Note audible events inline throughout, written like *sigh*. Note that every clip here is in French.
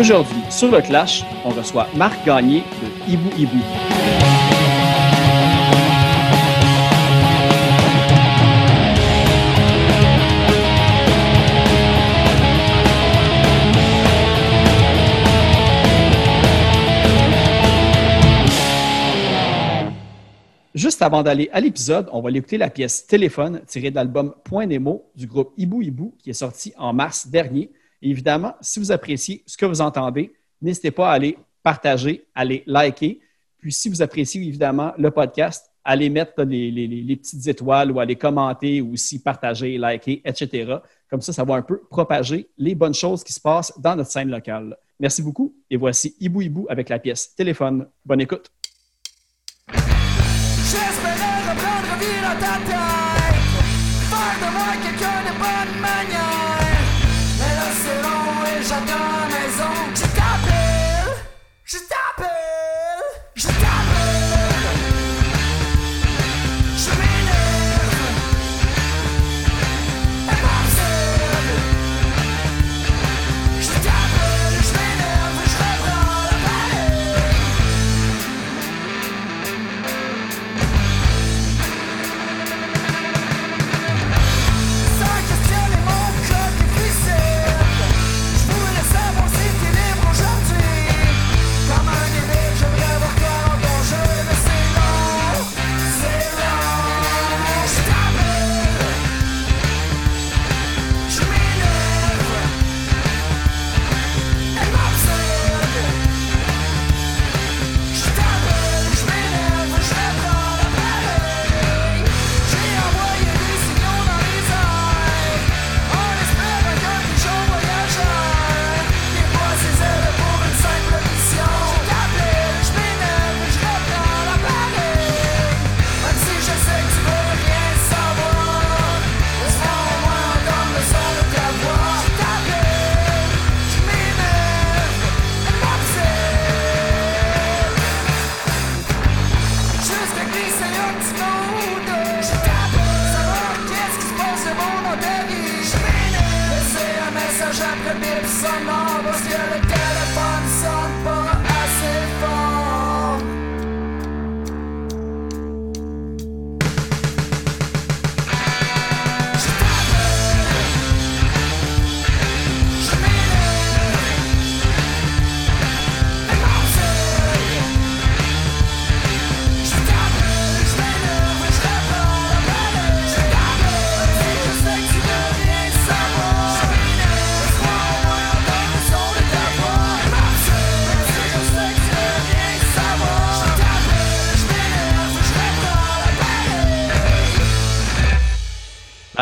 aujourd'hui, sur le Clash, on reçoit Marc Gagné de Hibou Hibou. Juste avant d'aller à l'épisode, on va l'écouter la pièce Téléphone tirée de l'album Point Nemo du groupe Hibou Hibou qui est sorti en mars dernier. Évidemment, si vous appréciez ce que vous entendez, n'hésitez pas à aller partager, à aller liker. Puis si vous appréciez évidemment le podcast, allez mettre les, petites étoiles ou aller commenter ou aussi partager, liker, etc. Comme ça, ça va un peu propager les bonnes choses qui se passent dans notre scène locale. Merci beaucoup et voici Hibou Hibou avec la pièce Téléphone. Bonne écoute. J'espérais reprendre vie dans ta Faire de moi quelqu'un de bonne manière et j'attends maison. Je t'appelle, je t'appelle, je t'appelle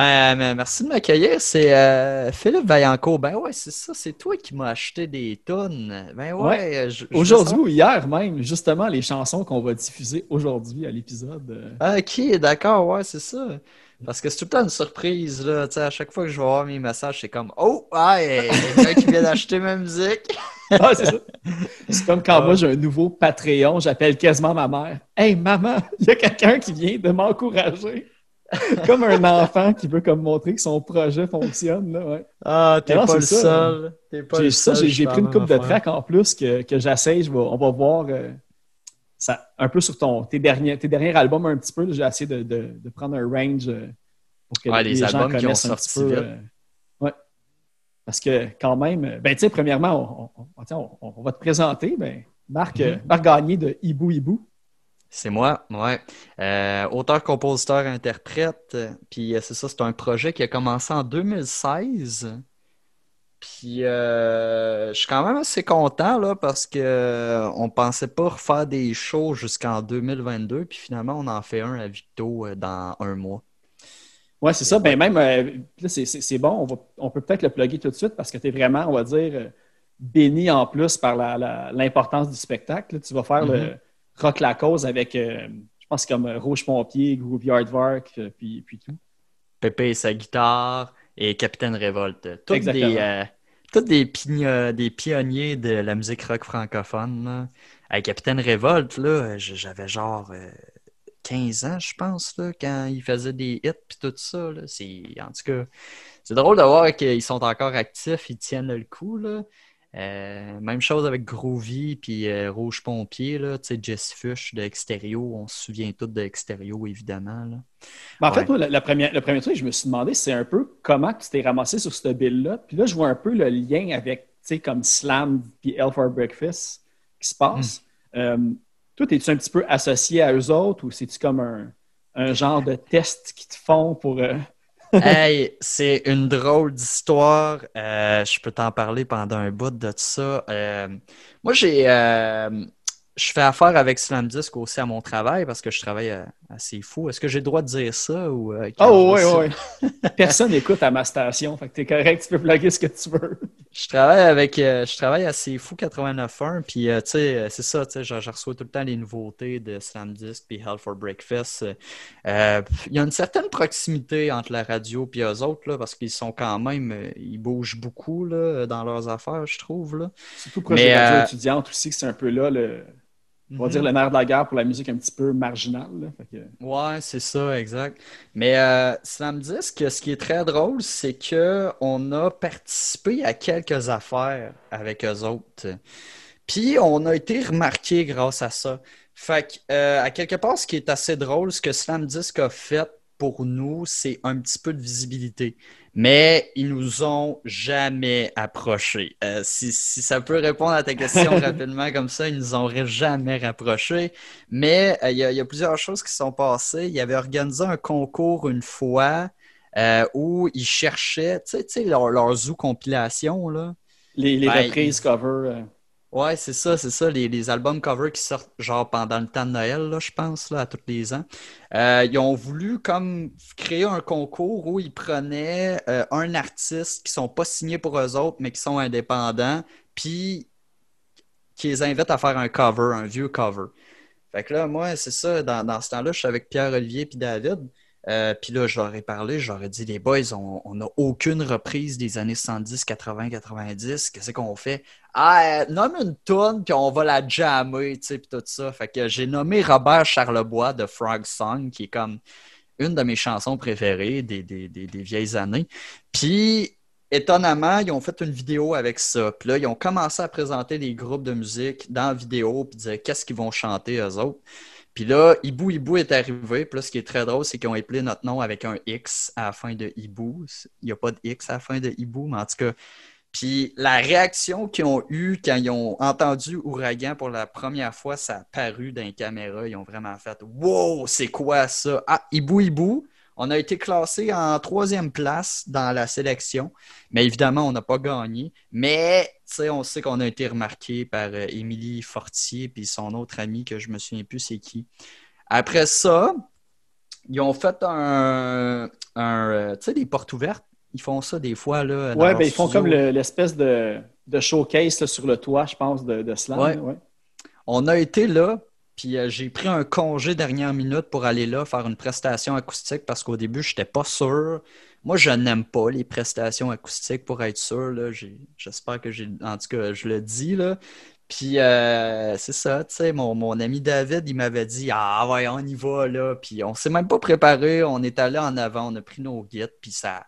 Mais merci de m'accueillir. C'est euh, Philippe Vaillancourt. Ben ouais, c'est ça. C'est toi qui m'as acheté des tonnes. Ben ouais. Euh, Aujourd'hui ou hier même, justement, les chansons qu'on va diffuser aujourd'hui à l'épisode. euh, Ok, d'accord, ouais, c'est ça. Parce que c'est tout le temps une surprise, là. À chaque fois que je vais voir mes messages, c'est comme Oh, ah, il y a quelqu'un qui vient d'acheter ma musique. *laughs* Ah, c'est ça. C'est comme quand Ah. moi j'ai un nouveau Patreon, j'appelle quasiment ma mère. Hey maman, il y a quelqu'un qui vient de m'encourager. *laughs* comme un enfant qui veut comme montrer que son projet fonctionne. Là, ouais. Ah, t'es pas le c'est ça. seul. T'es pas J'ai le ça, seul, j'ai j'ai pris une coupe de tracks en plus que, que j'essaye. On va voir euh, ça, un peu sur ton, tes, derniers, tes derniers albums un petit peu. J'ai essayé de, de- de prendre un range euh, pour que Ouais, les, les gens albums qui ont connaissent un sorti petit peu. euh, ouais. Parce que quand même, ben tu sais, premièrement, on, on- tiens, on- on va te présenter. Ben, Marc, euh, Mhm. Marc Gagné de Hibou Hibou. C'est moi, ouais. Euh, auteur, compositeur, interprète. euh, Puis euh, c'est ça, c'est un projet qui a commencé en 2016. Puis euh, je suis quand même assez content là parce que euh, on pensait pas refaire des shows jusqu'en 2022. Puis finalement, on en fait un à Victo dans un mois. Oui, c'est ça. Ben même, là, c'est- bon. On, va- on peut peut-être le plugger tout de suite parce que tu es vraiment, on va dire, béni en plus par l'importance du spectacle. là. Tu vas faire le Rock la cause avec, euh, je pense, comme euh, Rouge Pompier, Groovy Hardvark, euh, puis, puis tout. Pépé et sa guitare et Capitaine Révolte. Toutes Exactement. des, euh, toutes des, pigno- des pionniers de la musique rock francophone. là. Hey, Capitaine Révolte, là, j'avais genre euh, 15 ans, je pense, là, quand il faisait des hits puis tout ça. là. C'est, en tout cas, c'est drôle de voir qu'ils sont encore actifs, ils tiennent le coup. Là. Euh, même chose avec Groovy puis euh, Rouge Pompier, là, tu sais, Jess Fush de Extérieur. On se souvient tous de Extérieur, évidemment. Là. en fait, moi, la, première, le premier truc, je me suis demandé, c'est un peu comment tu t'es ramassé sur cette bill-là. Puis là, je vois un peu le lien avec, tu sais, comme Slam puis Hell for Breakfast qui se passe. Hmm. Euh, toi, es-tu un petit peu associé à eux autres ou c'est-tu comme un, un, genre de test qu'ils te font pour hey, c'est une drôle d'histoire. Euh, je peux t'en parler pendant un bout de ça. Euh, moi, j'ai, euh, je fais affaire avec Slam Disc aussi à mon travail parce que je travaille assez fou. Est-ce que j'ai le droit de dire ça? Ou, oh, oui, oui. Personne n'écoute à ma station. Fait que t'es correct, tu peux plugger ce que tu veux. Je travaille avec, euh, je travaille à C'est Fou 89.1, puis euh, tu sais, euh, c'est ça, tu sais, je, reçois tout le temps les nouveautés de Slam Disc puis Hell for Breakfast. Il y a une certaine proximité entre la radio puis eux autres, là, parce qu'ils sont quand même, ils bougent beaucoup là, dans leurs affaires, je trouve. Là. Surtout pour les radios étudiantes aussi, que c'est un peu là le, on va dire le nerf de la guerre pour la musique un petit peu marginale. Là. Ouais, c'est ça, exact. Mais euh, Slam Disc, ce qui est très drôle, c'est qu'on a participé à quelques affaires avec eux autres. Puis on a été remarqué grâce à ça. Fait que, euh, à quelque part, ce qui est assez drôle, ce que Slam Disc a fait pour nous, c'est un petit peu de visibilité mais ils nous ont jamais approchés. Euh, si, ça peut répondre à ta question *laughs* rapidement comme ça, ils nous auraient jamais rapprochés. Mais euh, il y, a plusieurs choses qui sont passées. Ils avaient organisé un concours une fois euh, où ils cherchaient, tu sais, leur, leur zoo compilation, là. Les, les ben, reprises cover. Ouais, c'est ça, c'est ça. Les, albums cover qui sortent genre pendant le temps de Noël, là, je pense, là, à tous les ans. Euh, ils ont voulu comme créer un concours où ils prenaient euh, un artiste qui sont pas signés pour eux autres, mais qui sont indépendants, puis qui les invitent à faire un cover, un vieux cover. Fait que là, moi, c'est ça, dans, dans ce temps-là, je suis avec Pierre-Olivier puis David. Euh, puis là, ai parlé, ai dit, les boys, on n'a aucune reprise des années 70, 80, 90. Qu'est-ce qu'on fait? Ah, nomme une tonne, puis on va la jammer, tu sais, puis tout ça. Fait que j'ai nommé Robert Charlebois de Frog Song, qui est comme une de mes chansons préférées des, vieilles années. Puis, étonnamment, ils ont fait une vidéo avec ça. Puis là, ils ont commencé à présenter des groupes de musique dans la vidéo, puis dire qu'est-ce qu'ils vont chanter eux autres. Puis là, Hibou Hibou est arrivé. Puis là, ce qui est très drôle, c'est qu'ils ont appelé notre nom avec un X à la fin de Hibou. Il n'y a pas de X à la fin de Hibou, mais en tout cas. Puis la réaction qu'ils ont eue quand ils ont entendu Ouragan pour la première fois, ça a paru dans les caméras. Ils ont vraiment fait Wow, c'est quoi ça? Ah, Hibou Hibou. On a été classé en troisième place dans la sélection, mais évidemment, on n'a pas gagné. Mais on sait qu'on a été remarqué par euh, Émilie Fortier puis son autre ami que je me souviens plus c'est qui. Après ça, ils ont fait un, euh, tu sais, des portes ouvertes. Ils font ça des fois. Là, ouais, ben, ils font comme l'espèce de, showcase sur le toit, je pense, de, de Slam. On a été là, puis euh, j'ai pris un congé dernière minute pour aller là faire une prestation acoustique parce qu'au début, je n'étais pas sûr. Moi, je n'aime pas les prestations acoustiques pour être sûr. J'espère que j'ai. En tout cas, je le dis. Là. Puis euh, c'est ça, tu sais, mon, ami David, il m'avait dit Ah ouais, on y va là. Puis on s'est même pas préparé, on est allé en avant, on a pris nos guides, puis ça a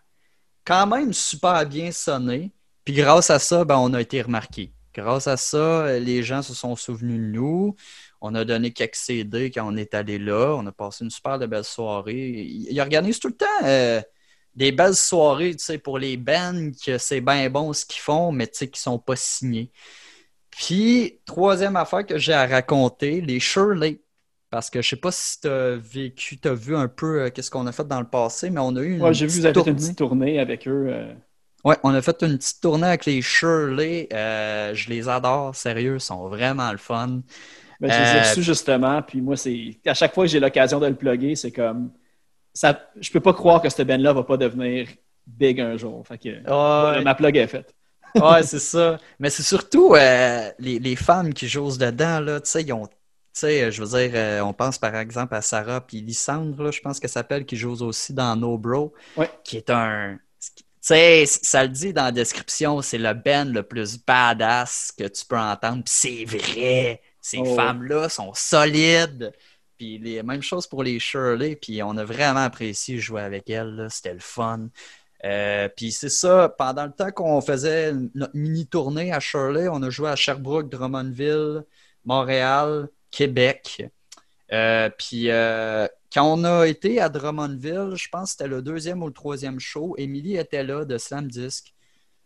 quand même super bien sonné. Puis grâce à ça, ben, on a été remarqué. Grâce à ça, les gens se sont souvenus de nous. On a donné quelques CD quand on est allé là. On a passé une super belle soirée. Il, organise tout le temps euh, des belles soirées pour les bands, que c'est bien bon ce qu'ils font, mais qui ne sont pas signés. Puis, troisième affaire que j'ai à raconter, les Shirley. Parce que je sais pas si tu as vécu, tu as vu un peu euh, qu'est-ce qu'on a fait dans le passé, mais on a eu une. Ouais, j'ai vu, vous avez fait une petite tournée avec eux. Euh. Oui, on a fait une petite tournée avec les Shirley. je les adore, sérieux, ils sont vraiment le fun. Ben, je les ai reçus justement, puis moi, c'est à chaque fois que j'ai l'occasion de le plugger, c'est comme ça, je peux pas croire que cette band-là va pas devenir big un jour. Fait que ma plug est faite. ouais, c'est ça. Mais c'est surtout euh, les, les femmes qui jouent dedans, là, tu sais, ils ont. Tu sais, je veux dire, euh, on pense par exemple à Sarah puis Lysandre, je pense qu'elle s'appelle, qui joue aussi dans No Bro, qui est un. Tu sais, ça le dit dans la description, c'est le band le plus badass que tu peux entendre, puis c'est vrai. Ces oh, femmes-là sont solides. Puis les mêmes choses pour les Shirley. Puis on a vraiment apprécié jouer avec elles. C'était le fun. Euh, puis c'est ça, pendant le temps qu'on faisait notre mini-tournée à Shirley, on a joué à Sherbrooke, Drummondville, Montréal, Québec. Euh, puis euh, quand on a été à Drummondville, je pense que c'était le deuxième ou le troisième show, Émilie était là de Slam Disc.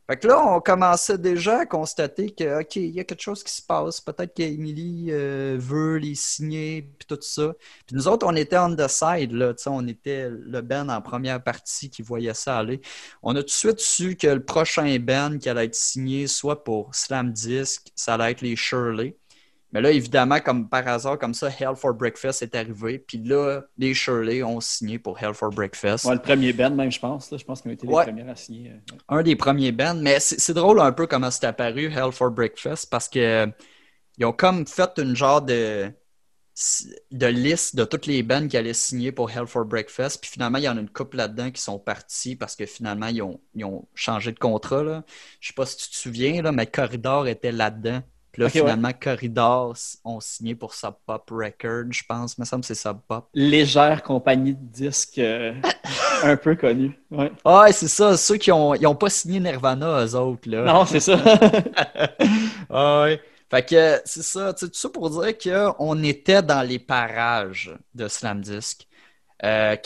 Fait que là, on commençait déjà à constater que, OK, il y a quelque chose qui se passe. Peut-être qu'Emily euh, veut les signer, puis tout ça. Puis nous autres, on était on the side, là. On était le Ben en première partie qui voyait ça aller. On a tout de suite su que le prochain Ben qui allait être signé, soit pour Slam Disc, ça allait être les Shirley. Mais là, évidemment, comme par hasard, comme ça, Hell for Breakfast est arrivé. Puis là, les Shirley ont signé pour Hell for Breakfast. Ouais, le premier band, même, je pense. Je pense qu'ils ont été les premiers à signer. Euh, Un des premiers bands. Mais c'est drôle un peu comment c'est apparu, Hell for Breakfast, parce que ils ont comme fait une genre de, de liste de toutes les bands qui allaient signer pour Hell for Breakfast. Puis finalement, il y en a une couple là-dedans qui sont partis parce que finalement, ils ont, ils ont changé de contrat. Là. Je sais pas si tu te souviens, là, mais Corridor était là-dedans. Puis là, finalement, Corridor ont signé pour Sub Pop Records, je pense. Il me semble que c'est Sub Pop. Légère compagnie de disques euh, *laughs* un peu connue. Ouais, ouais c'est ça. Ceux qui n'ont ont pas signé Nirvana, eux autres. Là. Non, c'est ça. *laughs* ouais. Fait que c'est ça. Tout ça pour dire qu'on était dans les parages de Slam Disc. Euh,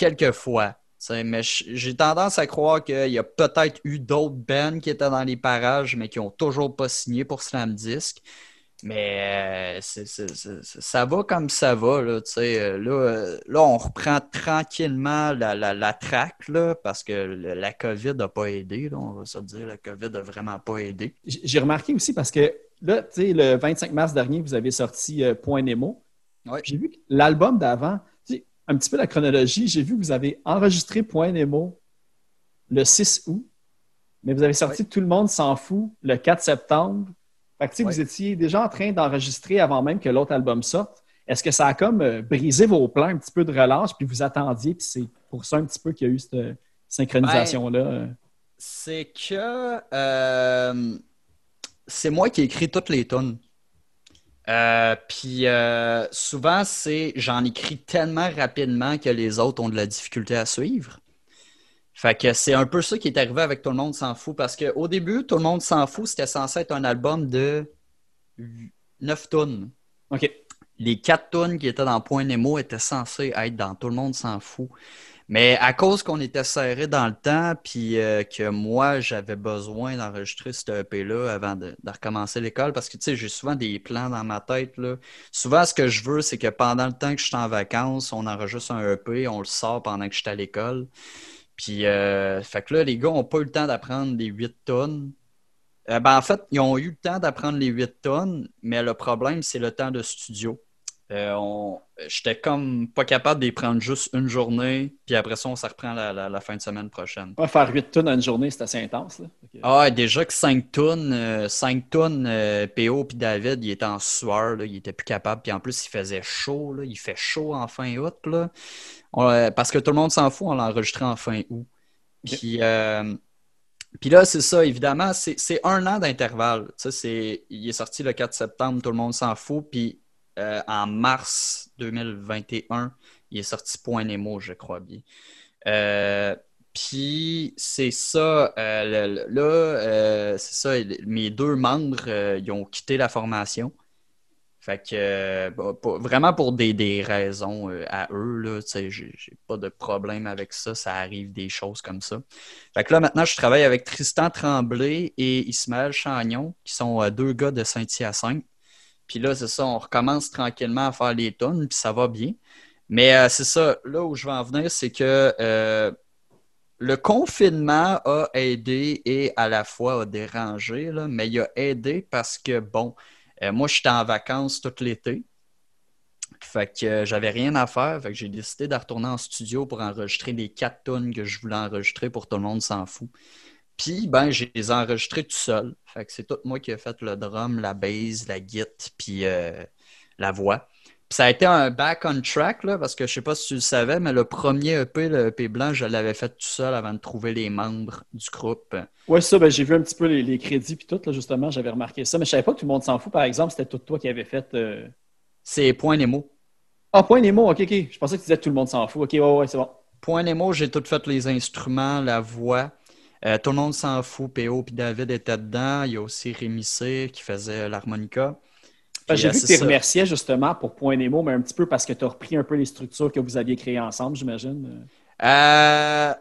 Mais j'ai tendance à croire qu'il y a peut-être eu d'autres bands qui étaient dans les parages, mais qui n'ont toujours pas signé pour Slam Disc. Mais euh, ça va comme ça va. Là, euh, là, euh, là on reprend tranquillement la, la, traque là, parce que la COVID n'a pas aidé. on va se dire la COVID n'a vraiment pas aidé. J'ai remarqué aussi parce que là, le 25 mars dernier, vous avez sorti Point Nemo. J'ai vu que l'album d'avant, un petit peu la chronologie, j'ai vu que vous avez enregistré Point Nemo le 6 août, mais vous avez sorti Tout le monde s'en fout le 4 septembre. Fait que, vous étiez déjà en train d'enregistrer avant même que l'autre album sorte. Est-ce que ça a comme euh, brisé vos plans un petit peu de relâche, puis vous attendiez, puis c'est pour ça un petit peu qu'il y a eu cette synchronisation-là? Ben, c'est que euh, c'est moi qui ai écrit toutes les tonnes. Euh, puis euh, souvent, c'est j'en écris tellement rapidement que les autres ont de la difficulté à suivre. Fait que c'est un peu ça qui est arrivé avec Tout le monde s'en fout parce qu'au début, Tout le monde s'en fout, c'était censé être un album de 9 tonnes. OK. Les 4 tonnes qui étaient dans Point Nemo étaient censées être dans Tout le monde s'en fout. Mais à cause qu'on était serré dans le temps, puis euh, que moi, j'avais besoin d'enregistrer ce EP-là avant de, recommencer l'école, parce que tu sais, j'ai souvent des plans dans ma tête. Souvent, ce que je veux, c'est que pendant le temps que je suis en vacances, on enregistre un EP, on le sort pendant que je suis à l'école. Puis, euh, fait que là, les gars n'ont pas eu le temps d'apprendre les 8 tonnes. Euh, ben, en fait, ils ont eu le temps d'apprendre les 8 tonnes, mais le problème, c'est le temps de studio. Euh, j'étais comme pas capable d'y prendre juste une journée, puis après ça, on s'en reprend la, fin de semaine prochaine. faire 8 tonnes en une journée, c'est assez intense. Ah, déjà que 5 tonnes, 5 tonnes, PO puis David, il était en sueur, il était plus capable, puis en plus, il faisait chaud, il fait chaud en fin août. Là. Euh, parce que tout le monde s'en fout, on l'a enregistré en fin août. Puis, euh, puis là, c'est ça, évidemment, c'est un an d'intervalle. Il est sorti le 4 septembre, tout le monde s'en fout, puis euh, en mars 2021, il est sorti Point Nemo, je crois bien. Euh, puis c'est ça, euh, là, c'est ça, mes deux membres, ils ont quitté la formation. Fait que vraiment pour des, raisons à eux, là, j'ai pas de problème avec ça, ça arrive des choses comme ça. Fait que là, maintenant, je travaille avec Tristan Tremblay et Ismaël Chagnon, qui sont deux gars de Saint-Hyacinthe. Puis là, c'est ça, on recommence tranquillement à faire les tonnes, puis ça va bien. Mais euh, c'est ça, là où je veux en venir, c'est que euh, le confinement a aidé et à la fois a dérangé, mais il a aidé parce que, bon, euh, moi, j'étais en vacances tout l'été. Fait que j'avais rien à faire. Fait que j'ai décidé de retourner en studio pour enregistrer les quatre tonnes que je voulais enregistrer pour tout le monde s'en fout. Puis, ben, j'ai les enregistrés tout seul. Fait que c'est tout moi qui ai fait le drum, la bass, la guitare, puis euh, la voix. Puis ça a été un back on track, là, parce que je sais pas si tu le savais, mais le premier EP, le EP blanc, je l'avais fait tout seul avant de trouver les membres du groupe. Oui, ça, ben, j'ai vu un petit peu les, crédits, puis tout, là, justement, j'avais remarqué ça. Mais je savais pas que tout le monde s'en fout, par exemple, c'était tout toi qui avais fait. Euh, c'est Point Nemo. Ah, Point Nemo, ok, ok. Je pensais que tu disais tout le monde s'en fout. Ok, ouais, ouais, c'est bon. Point Nemo, j'ai tout fait les instruments, la voix. Tout le monde s'en fout. PO puis David étaient dedans. Il y a aussi Rémi C qui faisait l'harmonica. J'ai vu que tu remerciais justement pour Point Nemo, mais un petit peu parce que tu as repris un peu les structures que vous aviez créées ensemble, j'imagine. Euh,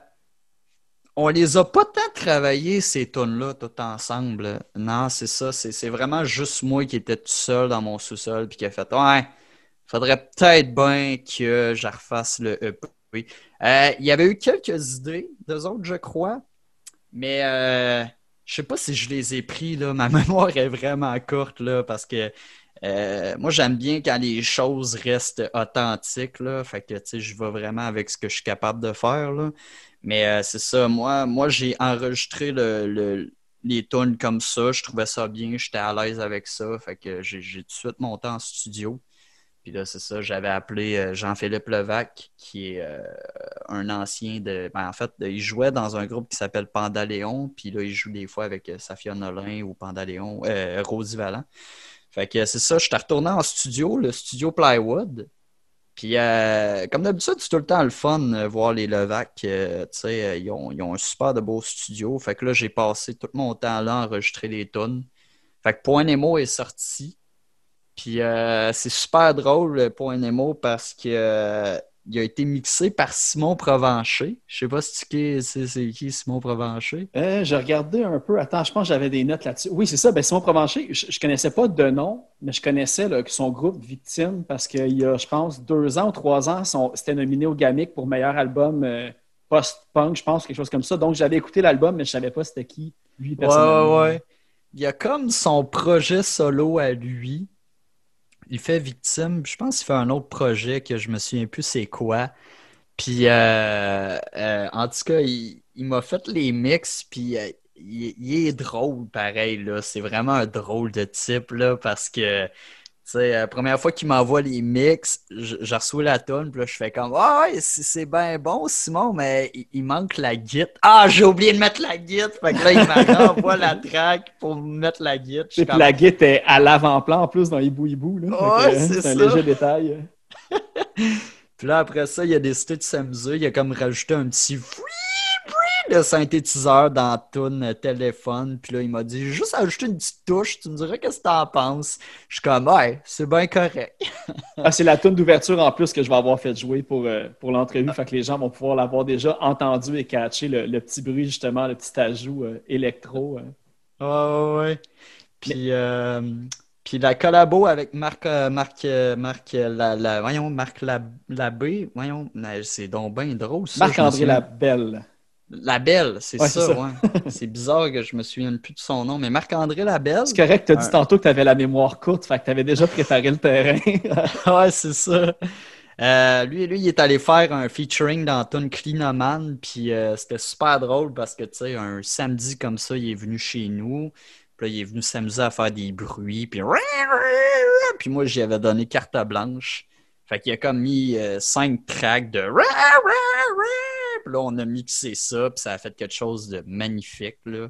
on les a pas tant travaillés, ces tonnes-là, tout ensemble. Non, c'est ça. C'est vraiment juste moi qui étais tout seul dans mon sous-sol puis qui a fait Ouais, faudrait peut-être bien que je refasse le EP. Euh, il y avait eu quelques idées, deux autres, je crois. Mais euh, je sais pas si je les ai pris. Là. Ma *laughs* mémoire est vraiment courte là, parce que euh, moi, j'aime bien quand les choses restent authentiques. Là. Fait que je vais vraiment avec ce que je suis capable de faire. Là. Mais euh, c'est ça, moi, moi j'ai enregistré le, les tunes comme ça. Je trouvais ça bien, j'étais à l'aise avec ça. Fait que j'ai tout de suite monté en studio. Puis là, c'est ça, j'avais appelé euh, Jean-Philippe Levac, qui est euh, un ancien de. Ben, en fait, il jouait dans un groupe qui s'appelle Pandaléon. Puis là, il joue des fois avec Safia Nolin ou Pandaléon, euh, Rosie Vallant. Fait que c'est ça, je suis retourné en studio, le studio Plywood. Puis, euh, comme d'habitude, c'est tout le temps le fun de voir les Levac. Euh, tu sais, euh, ils ont, ils ont, un super de beau studio. Fait que là, j'ai passé tout mon temps là à enregistrer les tunes. Fait que Point Nemo est sorti. Puis, c'est super drôle, Point Nemo, parce que il a été mixé par Simon Provencher. Je sais pas si tu sais c'est qui Simon Provencher. Euh, j'ai regardé un peu. Attends, je pense que j'avais des notes là-dessus. Oui, c'est ça. Ben, Simon Provencher, je, ne connaissais pas de nom, mais je connaissais son groupe Victime parce qu'il y a, je pense, deux ans ou trois ans, c'était nominé au GAMIC pour meilleur album euh, post-punk, je pense, quelque chose comme ça. Donc, j'avais écouté l'album, mais je savais pas c'était qui, lui, personnellement. Ouais, ouais. Il y a comme son projet solo à lui il fait victime. Je pense qu'il fait un autre projet que je me souviens plus c'est quoi. Puis, euh, euh, en tout cas, il, m'a fait les mix, puis euh, il, est drôle, pareil, là. C'est vraiment un drôle de type, là, parce que sais, la première fois qu'il m'envoie les mix, je, reçois la tonne, puis là, je fais comme Ah ouais, c'est bien bon, Simon, mais il, manque la guide. Ah, j'ai oublié de mettre la guide. Fait que là, il m'envoie *laughs* la track pour mettre la guide. Puis la guide est à l'avant-plan en plus dans Hibou Hibou. Là. c'est un léger détail. *laughs* puis là, après ça, il a décidé de s'amuser. Il a comme rajouté un petit le synthétiseur dans la toune téléphone. Puis là, il m'a dit juste ajouter une petite touche, tu me dirais qu'est-ce que t'en penses? Je suis comme, ouais, c'est bien correct. *laughs* ah, c'est la toune d'ouverture en plus que je vais avoir fait jouer pour, euh, pour l'entrevue. Fait que les gens vont pouvoir l'avoir déjà entendu et catché le, petit bruit, justement, le petit ajout euh, électro. Euh. Ouais, ouais. Puis. Puis la collabo avec Marc, Marc, Marc, la, voyons, Marc Labbé, voyons, c'est donc bien drôle. Marc-André Labelle. La Belle, c'est ça, ouais. c'est bizarre que je me souvienne plus de son nom, mais Marc-André Labelle? C'est correct, tu as dit tantôt que tu avais la mémoire courte, fait que tu avais déjà préparé le terrain. *laughs* ouais, c'est ça. Euh, lui, lui, il est allé faire un featuring dans Tune Cleanoman, puis euh, c'était super drôle parce que, tu sais, un samedi comme ça, il est venu chez nous, puis là, il est venu s'amuser à faire des bruits, puis *laughs* puis moi, j'y avais donné carte blanche. Fait qu'il a comme mis euh, cinq tracks de *laughs* là, on a mixé ça, puis ça a fait quelque chose de magnifique. Là.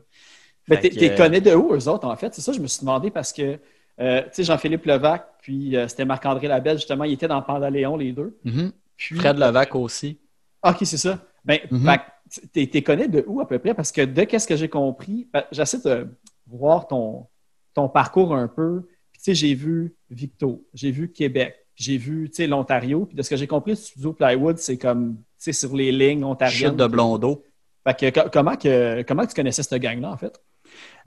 Mais tu connais de où, eux autres, en fait? C'est ça, je me suis demandé parce que, euh, tu sais, Jean-Philippe Levac, puis euh, c'était Marc-André Labelle, justement, ils étaient dans Pandaléon, les deux. Mm-hmm. Fred Levac aussi. OK, c'est ça. Ben, mm-hmm. tu connais de où à peu près? Parce que de qu'est-ce que j'ai compris, ben, j'essaie de voir ton, ton parcours un peu. tu sais, j'ai vu Victo, j'ai vu Québec, j'ai vu, tu sais, l'Ontario. Puis de ce que j'ai compris, le studio Plywood, c'est comme sur les lignes ontariennes. Chute de Blondeau. Fait que, comment, que, comment tu connaissais cette gang-là, en fait?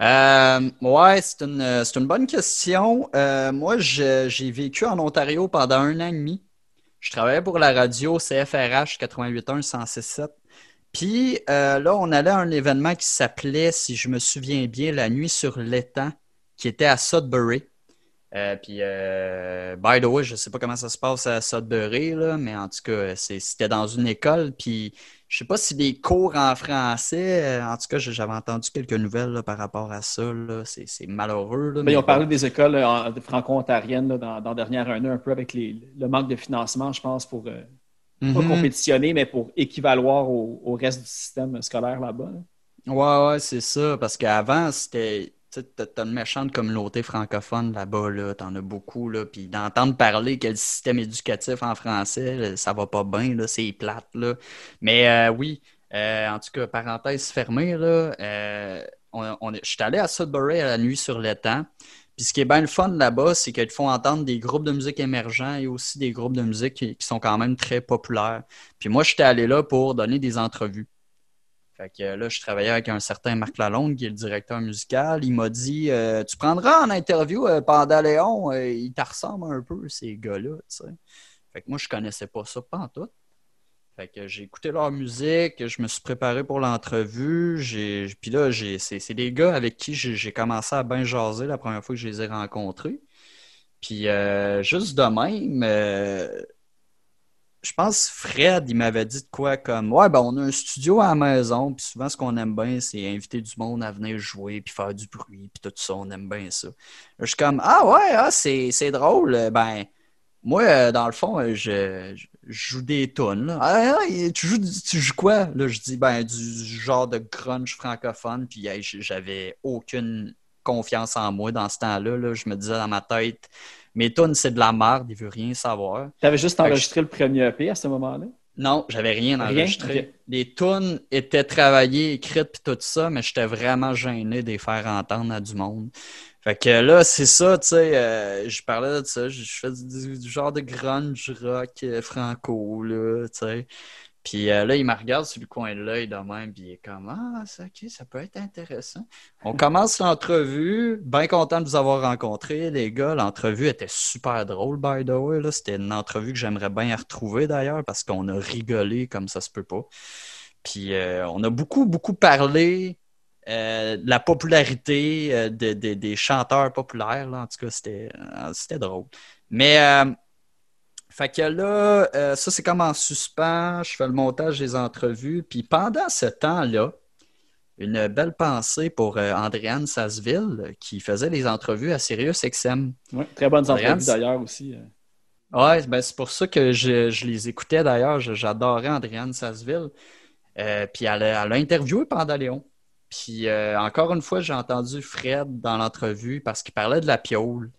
Euh, ouais, c'est une, une, bonne question. Euh, moi, j'ai vécu en Ontario pendant un an et demi. Je travaillais pour la radio CFRH 88.1 106.7. Puis euh, là, on allait à un événement qui s'appelait, si je me souviens bien, La Nuit sur l'étang, qui était à Sudbury. Euh, puis, euh, by the way, je sais pas comment ça se passe à Sudbury, là, mais en tout cas, c'était dans une école. Puis, je sais pas si des cours en français, euh, en tout cas, j'avais entendu quelques nouvelles par rapport à ça. C'est malheureux. mais, ils ont parlé des écoles franco-ontariennes dans, dans dernière année, un peu avec le manque de financement, je pense, pour pas mm-hmm. compétitionner, mais pour équivaloir au, reste du système scolaire là-bas. Ouais, ouais, c'est ça. Parce qu'avant, c'était tu as une méchante communauté francophone là-bas, là, t'en as beaucoup, là, puis d'entendre parler que le système éducatif en français, ça va pas bien, là, c'est plate, là. Mais euh, oui, en tout cas, parenthèse fermée, là, on, je suis allé à Sudbury à la nuit sur l'étang. Puis ce qui est bien le fun là-bas, c'est qu'ils font entendre des groupes de musique émergents et aussi des groupes de musique qui, sont quand même très populaires. Puis moi, j'étais allé là pour donner des entrevues. Fait que là, je travaillais avec un certain Marc Lalonde, qui est le directeur musical. Il m'a dit euh, Tu prendras en interview euh, Léon, euh, il te ressemble un peu, ces gars-là. Fait que moi, je connaissais pas ça, pas tout. Fait que j'ai écouté leur musique, je me suis préparé pour l'entrevue. Puis là, c'est des gars avec qui j'ai commencé à bien jaser la première fois que je les ai rencontrés. Puis euh, juste de même, euh, je pense Fred, il m'avait dit de quoi comme Ouais, ben on a un studio à la maison, puis souvent ce qu'on aime bien, c'est inviter du monde à venir jouer, puis faire du bruit, puis tout ça, on aime bien ça. je suis comme Ah ouais, ah, c'est drôle. Ben, moi, dans le fond, je joue des tonnes. Ah, tu, joues, tu joues quoi? Là, je dis ben du genre de grunge francophone, puis j'avais aucune confiance en moi dans ce temps-là. Là. Je me disais dans ma tête, mes tunes, c'est de la merde, il veut rien savoir. Tu avais juste enregistré le premier EP à ce moment-là? Non, j'avais rien enregistré. Les tunes étaient travaillées, écrites, puis tout ça, mais j'étais vraiment gêné de les faire entendre à du monde. Fait que là, c'est ça, tu sais, euh, je parlais de ça, je, fais du, genre de grunge rock euh, franco, là, tu sais. Puis euh, là, il me regarde sur le coin de l'œil de même, puis il est comme Ah, ça, ça peut être intéressant. On commence l'entrevue, bien content de vous avoir rencontré, les gars. L'entrevue était super drôle, by the way. C'était une entrevue que j'aimerais bien retrouver d'ailleurs, parce qu'on a rigolé comme ça se peut pas. Puis on a beaucoup, beaucoup parlé euh, la popularité euh, des chanteurs populaires. Là. En tout cas, c'était, euh, c'était drôle. Mais, fait que là, ça, c'est comme en suspens. Je fais le montage des entrevues. Puis pendant ce temps-là, une belle pensée pour Andréane Sasseville qui faisait les entrevues à Sirius XM. Oui, très bonnes entrevues d'ailleurs aussi. Oui, ben, c'est pour ça que je, les écoutais d'ailleurs. J'adorais Andréane Sasseville. puis elle, elle a interviewé Pandaléon. Puis euh, encore une fois, j'ai entendu Fred dans l'entrevue parce qu'il parlait de la piole.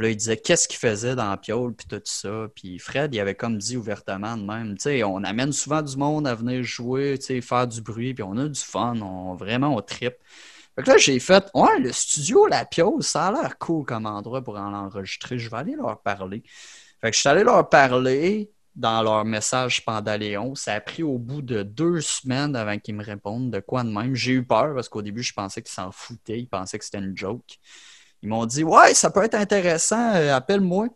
Puis là, il disait qu'est-ce qu'il faisait dans la piole, puis tout ça. Puis Fred, il avait comme dit ouvertement de même, tu sais, on amène souvent du monde à venir jouer, tu sais, faire du bruit, puis on a du fun, on, vraiment, on trip. Fait que là, j'ai fait, ouais, le studio La Piole, ça a l'air cool comme endroit pour en enregistrer. Je vais aller leur parler. Fait que je suis allé leur parler dans leur message Pandaléon. Ça a pris au bout de deux semaines avant qu'ils me répondent de quoi de même. J'ai eu peur parce qu'au début, je pensais qu'ils s'en foutaient. Ils pensaient que c'était une joke. Ils m'ont dit Ouais, ça peut être intéressant, euh, appelle-moi.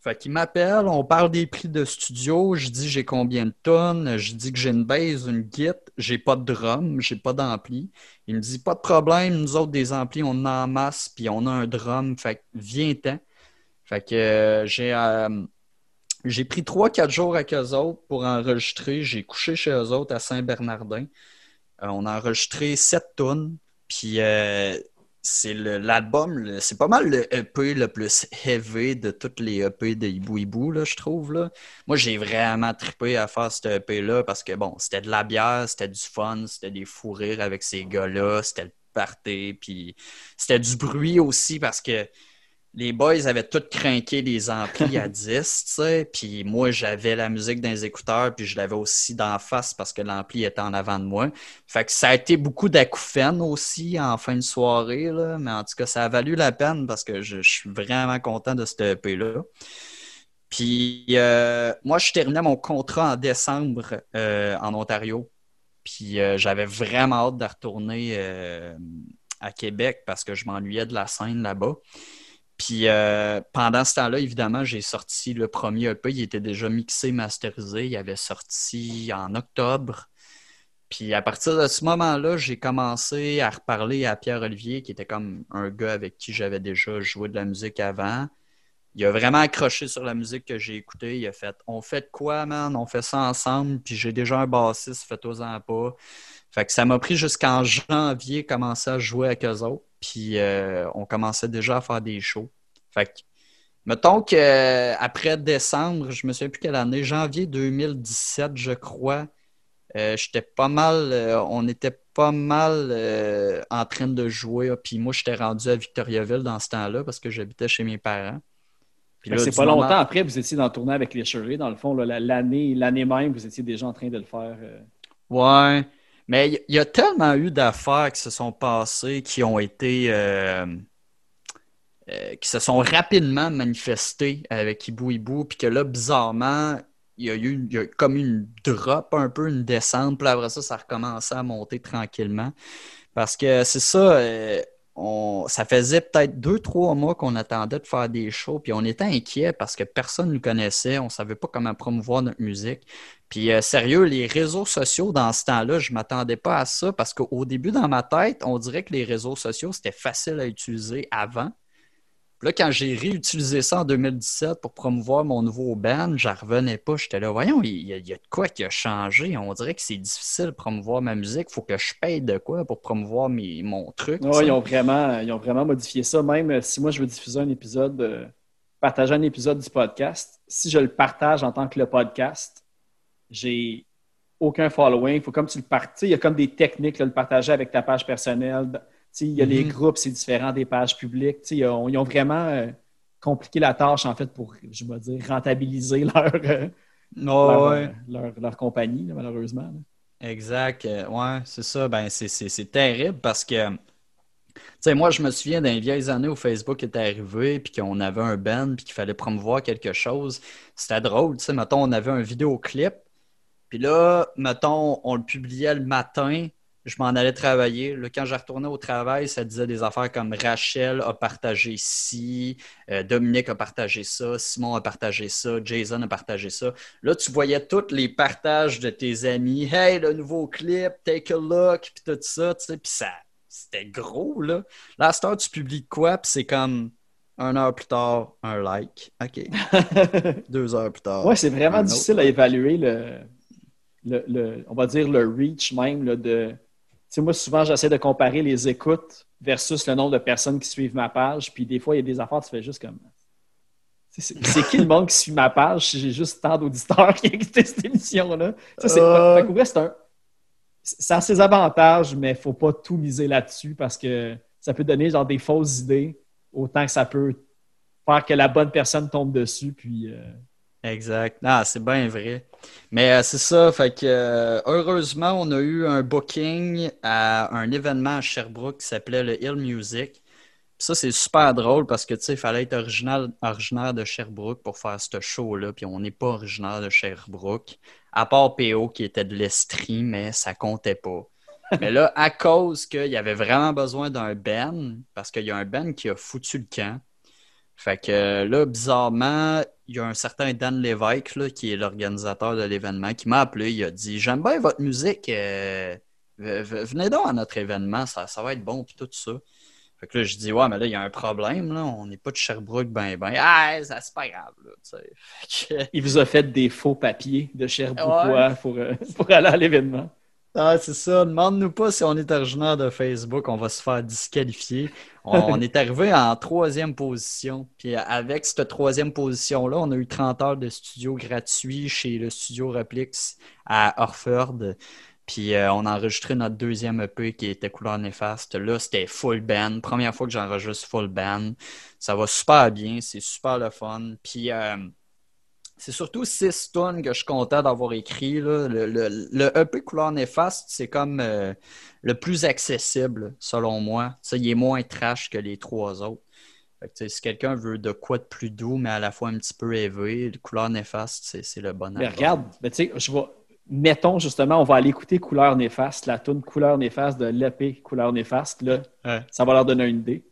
Fait qu'ils m'appellent, on parle des prix de studio, je dis j'ai combien de tonnes, je dis que j'ai une base, une git, j'ai pas de drum, j'ai pas d'ampli. Il me dit pas de problème, nous autres des amplis, on en masse, puis on a un drum, fait que viens-t'en. Fait que euh, j'ai euh, j'ai pris 3-4 jours avec eux autres pour enregistrer. J'ai couché chez eux autres à Saint-Bernardin. On a enregistré 7 tonnes. Puis c'est l'album, c'est pas mal le EP le plus heavy de toutes les EP de Hibou Hibou, je trouve. Moi, j'ai vraiment trippé à faire cet EP-là parce que, bon, c'était de la bière, c'était du fun, c'était des fous rires avec ces gars-là, c'était le party, puis c'était du bruit aussi parce que les boys avaient tous craqué les amplis à *laughs* 10, tu sais, puis moi, j'avais la musique dans les écouteurs, puis je l'avais aussi d'en face parce que l'ampli était en avant de moi. Fait que ça a été beaucoup d'acouphènes aussi en fin de soirée, là, mais en tout cas, ça a valu la peine parce que je, suis vraiment content de cette EP-là. Puis euh, moi, je terminais mon contrat en décembre euh, en Ontario, puis euh, j'avais vraiment hâte de retourner à Québec parce que je m'ennuyais de la scène là-bas. Puis euh, pendant ce temps-là, évidemment, j'ai sorti le premier EP. Il était déjà mixé, masterisé. Il avait sorti en octobre. Puis à partir de ce moment-là, j'ai commencé à reparler à Pierre-Olivier, qui était comme un gars avec qui j'avais déjà joué de la musique avant. Il a vraiment accroché sur la musique que j'ai écoutée. Il a fait On fait quoi, man? On fait ça ensemble. Puis j'ai déjà un bassiste, fais-toi-en pas. Fait que ça m'a pris jusqu'en janvier commencer à jouer avec eux autres. Puis euh, on commençait déjà à faire des shows. Fait que, mettons qu'après décembre, je me souviens plus quelle année, janvier 2017, je crois, euh, j'étais pas mal, euh, on était pas mal en train de jouer. Puis moi, j'étais rendu à Victoriaville dans ce temps-là parce que j'habitais chez mes parents. C'est pas longtemps après, vous étiez dans le tournoi avec les Shirley. Dans le fond, l'année, l'année même, vous étiez déjà en train de le faire. Ouais. Mais il y, a tellement eu d'affaires qui se sont passées qui ont été. Euh, euh, qui se sont rapidement manifestées avec Ibu Ibu, puis que là, bizarrement, il y a eu y a comme une drop, un peu une descente, puis après ça, ça a recommencé à monter tranquillement. Parce que c'est ça, euh, ça faisait peut-être deux, trois mois qu'on attendait de faire des shows, puis on était inquiet parce que personne ne nous connaissait, on ne savait pas comment promouvoir notre musique. Puis euh, sérieux, les réseaux sociaux dans ce temps-là, je ne m'attendais pas à ça parce qu'au début, dans ma tête, on dirait que les réseaux sociaux, c'était facile à utiliser avant. Là, quand j'ai réutilisé ça en 2017 pour promouvoir mon nouveau band, j'en revenais pas. J'étais là, voyons, il y, a, de quoi qui a changé? On dirait que c'est difficile de promouvoir ma musique. Il faut que je paye de quoi pour promouvoir mon truc. Oui, ils ont, vraiment, ils ont vraiment modifié ça. Même euh, si moi, je veux diffuser un épisode, euh, partager un épisode du podcast, si je le partage en tant que le podcast, j'ai aucun following. Il faut comme tu le partages. Il y a comme des techniques, de le partager avec ta page personnelle il y a les mm-hmm. groupes, c'est différent des pages publiques. Ils ont, ils ont, vraiment euh, compliqué la tâche, en fait, pour, je vais dire, rentabiliser *laughs* leur, euh, euh, leur, leur, compagnie, malheureusement. Exact. ouais, c'est ça. Ben, c'est terrible parce que, tu moi, je me souviens d'un vieilles années où Facebook était arrivé, puis qu'on avait un band, puis qu'il fallait promouvoir quelque chose. C'était drôle, tu sais. Mettons, on avait un vidéoclip, puis là, mettons, on le publiait le matin, je m'en allais travailler. quand je retournais au travail, ça disait des affaires comme Rachel a partagé ci, euh, Dominique a partagé ça, Simon a partagé ça, Jason a partagé ça. Là, tu voyais tous les partages de tes amis. Hey, le nouveau clip, take a look, puis tout ça, tu sais, puis ça, c'était gros, là. Là, à cette heure, tu publies quoi, puis c'est comme un heure plus tard, un like. OK. *laughs* Deux heures plus tard. Ouais, c'est vraiment difficile à évaluer le, le, on va dire le reach même là, de moi, souvent, j'essaie de comparer les écoutes versus le nombre de personnes qui suivent ma page. Puis des fois, il y a des affaires, tu fais juste comme. C'est qui le monde qui suit ma page si j'ai juste tant d'auditeurs *laughs* qui écoutent cette émission-là? c'est euh. ça a ses avantages, mais il ne faut pas tout miser là-dessus parce que ça peut donner genre des fausses idées, autant que ça peut faire que la bonne personne tombe dessus. Puis, euh, Exact. Ah, c'est bien vrai. Mais euh, c'est ça, fait que euh, heureusement, on a eu un booking à un événement à Sherbrooke qui s'appelait le Hill Music. ça, c'est super drôle parce que tu sais, il fallait être original, originaire de Sherbrooke pour faire ce show-là. Puis on n'est pas originaire de Sherbrooke, à part PO qui était de l'Estrie, mais ça comptait pas. *laughs* mais là, à cause qu'il y avait vraiment besoin d'un Ben, parce qu'il y a un Ben qui a foutu le camp. Fait que là, bizarrement, il y a un certain Dan Lévesque, qui est l'organisateur de l'événement, qui m'a appelé. Il a dit J'aime bien votre musique. Euh, venez donc à notre événement, ça, ça va être bon, puis tout ça. Fait que là, je dis Ouais, mais là, il y a un problème. Là. On n'est pas de Sherbrooke, ben, ben. Ah, c'est pas grave. Là, *laughs* Il vous a fait des faux papiers de Sherbrooke pour, euh, *laughs* pour aller à l'événement. Ah, c'est ça. Demande-nous pas si on est originaire de Facebook, on va se faire disqualifier. On, est arrivé en troisième position. Puis avec cette troisième position-là, on a eu 30 heures de studio gratuit chez le studio Replix à Orford. Puis euh, on a enregistré notre deuxième EP qui était Couleur Néfaste. Là, c'était full band. Première fois que j'enregistre full band. Ça va super bien, c'est super le fun. Puis euh, c'est surtout six tonnes que je suis content d'avoir écrit. Le, le, EP Couleur Néfaste, c'est comme euh, le plus accessible, selon moi. Ça, il est moins trash que les trois autres. si quelqu'un veut de quoi de plus doux, mais à la fois un petit peu élevé, Couleur Néfaste, c'est le bon Mais regarde, je mettons justement, on va aller écouter Couleur Néfaste, la tune Couleur Néfaste de l'EP Couleur Néfaste. Là, Ça va leur donner une idée.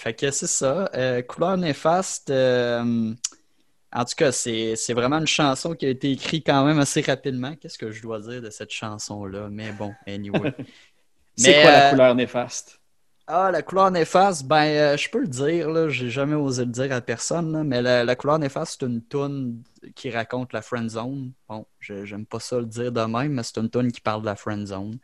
Fait que c'est ça. Couleur néfaste. En tout cas, c'est vraiment une chanson qui a été écrite quand même assez rapidement. Qu'est-ce que je dois dire de cette chanson-là? Mais bon, anyway. *laughs* c'est quoi la couleur néfaste? Ah, la couleur néfaste, ben, euh, je peux le dire, là, j'ai jamais osé le dire à personne, mais la, couleur néfaste, c'est une toune qui raconte la friend zone. Bon, j'aime pas ça le dire de même, mais c'est une toune qui parle de la friend zone.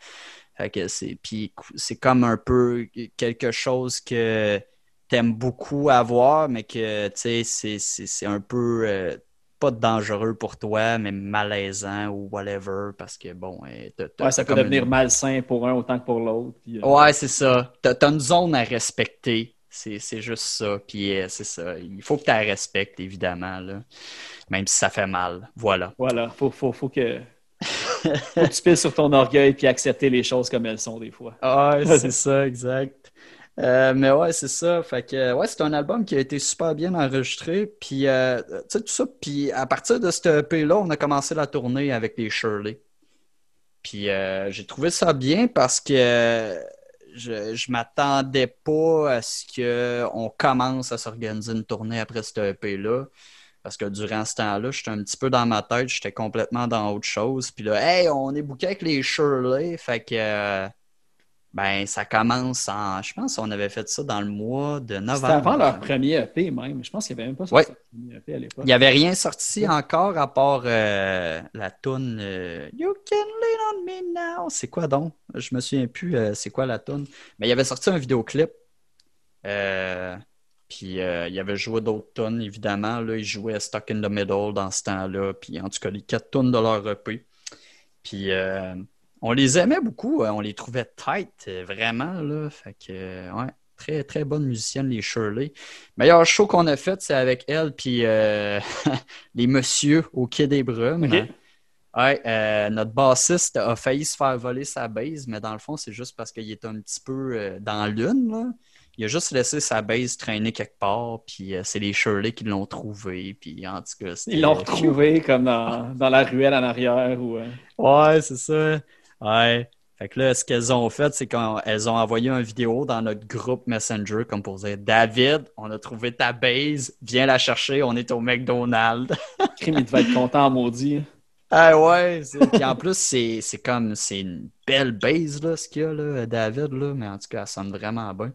c'est, puis c'est comme un peu quelque chose que t'aimes beaucoup avoir, mais que, tu sais, c'est un peu, euh, pas dangereux pour toi, mais malaisant ou whatever, parce que bon. ouais, ça peut devenir malsain pour un autant que pour l'autre. Euh, ouais, c'est ça. T'as as une zone à respecter. C'est juste ça. Puis euh, c'est ça. Il faut que tu la respectes, évidemment, là. même si ça fait mal. Voilà. Voilà. Faut, faut, faut que. *laughs* faut que tu piles sur ton orgueil puis accepter les choses comme elles sont des fois. Ouais, *laughs* c'est ça, exact. Euh, mais ouais, c'est ça. Fait que, ouais, c'est un album qui a été super bien enregistré. Puis, euh, tu sais, tout ça. Puis, à partir de cette EP-là, on a commencé la tournée avec les Shirley. Puis, euh, j'ai trouvé ça bien parce que je, je m'attendais pas à ce qu'on commence à s'organiser une tournée après cette EP-là. Parce que durant ce temps-là, j'étais un petit peu dans ma tête, j'étais complètement dans autre chose. Puis là, hey, on est booké avec les Shirley. Fait que ben, ça commence en. Je pense qu'on avait fait ça dans le mois de novembre. C'était avant leur premier EP même. Je pense qu'il n'y avait même pas sorti leur premier EP à l'époque. Il n'y avait rien sorti encore à part euh, la tune euh, You Can Lean on Me Now. C'est quoi donc? Je me souviens plus euh, c'est quoi la tune. Mais il avait sorti un vidéoclip. puis il avait joué d'autres tunes, évidemment. Là, il jouait Stuck in the Middle dans ce temps-là. Puis en tout cas, les quatre tunes de leur EP. Puis on les aimait beaucoup, euh, on les trouvait tight, euh, vraiment. Là. Fait que, euh, ouais, très, très bonne musicienne, les Shirley. Meilleur show qu'on a fait, c'est avec elle puis *laughs* les messieurs au Quai des Brumes. Ouais, notre bassiste a failli se faire voler sa base, mais dans le fond, c'est juste parce qu'il est un petit peu dans l'une. Là. Il a juste laissé sa base traîner quelque part, puis c'est les Shirley qui l'ont trouvé. Puis en tout cas, Ils l'ont retrouvé comme dans, dans, la ruelle en arrière. Ou, Ouais, c'est ça. Ouais. Fait que là, ce qu'elles ont fait, c'est qu'elles ont envoyé une vidéo dans notre groupe Messenger comme pour dire David, on a trouvé ta base, viens la chercher, on est au McDonald's. *laughs* Crime, il devait être content, maudit. Ah ouais, puis en plus, c'est comme, c'est une belle base, là, ce qu'il y a, là, David, là, mais en tout cas, elle sonne vraiment bien.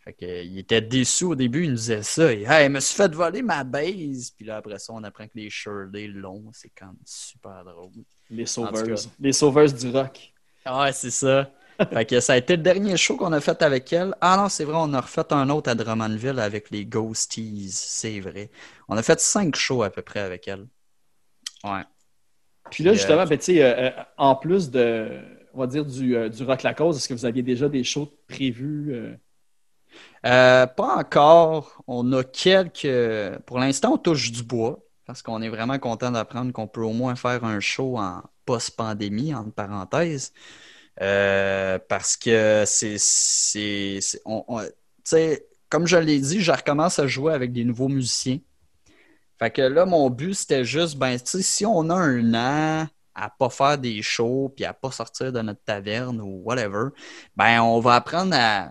Fait que, il était déçu au début, il nous disait ça. Il, hey, me suis fait voler ma base. Puis là, après ça, on apprend que les Shirley l'ont. C'est quand même super drôle. Les Sauveurs. Les Sauveurs du rock. Ouais, c'est ça. *laughs* fait que ça a été le dernier show qu'on a fait avec elle. Ah non, c'est vrai, on a refait un autre à Drummondville avec les Ghosties. C'est vrai. On a fait cinq shows à peu près avec elle. Ouais. Puis là, justement, euh, ben, euh, euh, en plus de, on va dire, du, du Rock La Cause, est-ce que vous aviez déjà des shows prévus? pas encore. On a quelques. Pour l'instant, on touche du bois parce qu'on est vraiment content d'apprendre qu'on peut au moins faire un show en post-pandémie, entre parenthèses. Euh, parce que c'est. Comme je l'ai dit, je recommence à jouer avec des nouveaux musiciens. Fait que là, mon but, c'était juste, ben, si on a un an à pas faire des shows puis à pas sortir de notre taverne ou whatever, ben, on va apprendre à,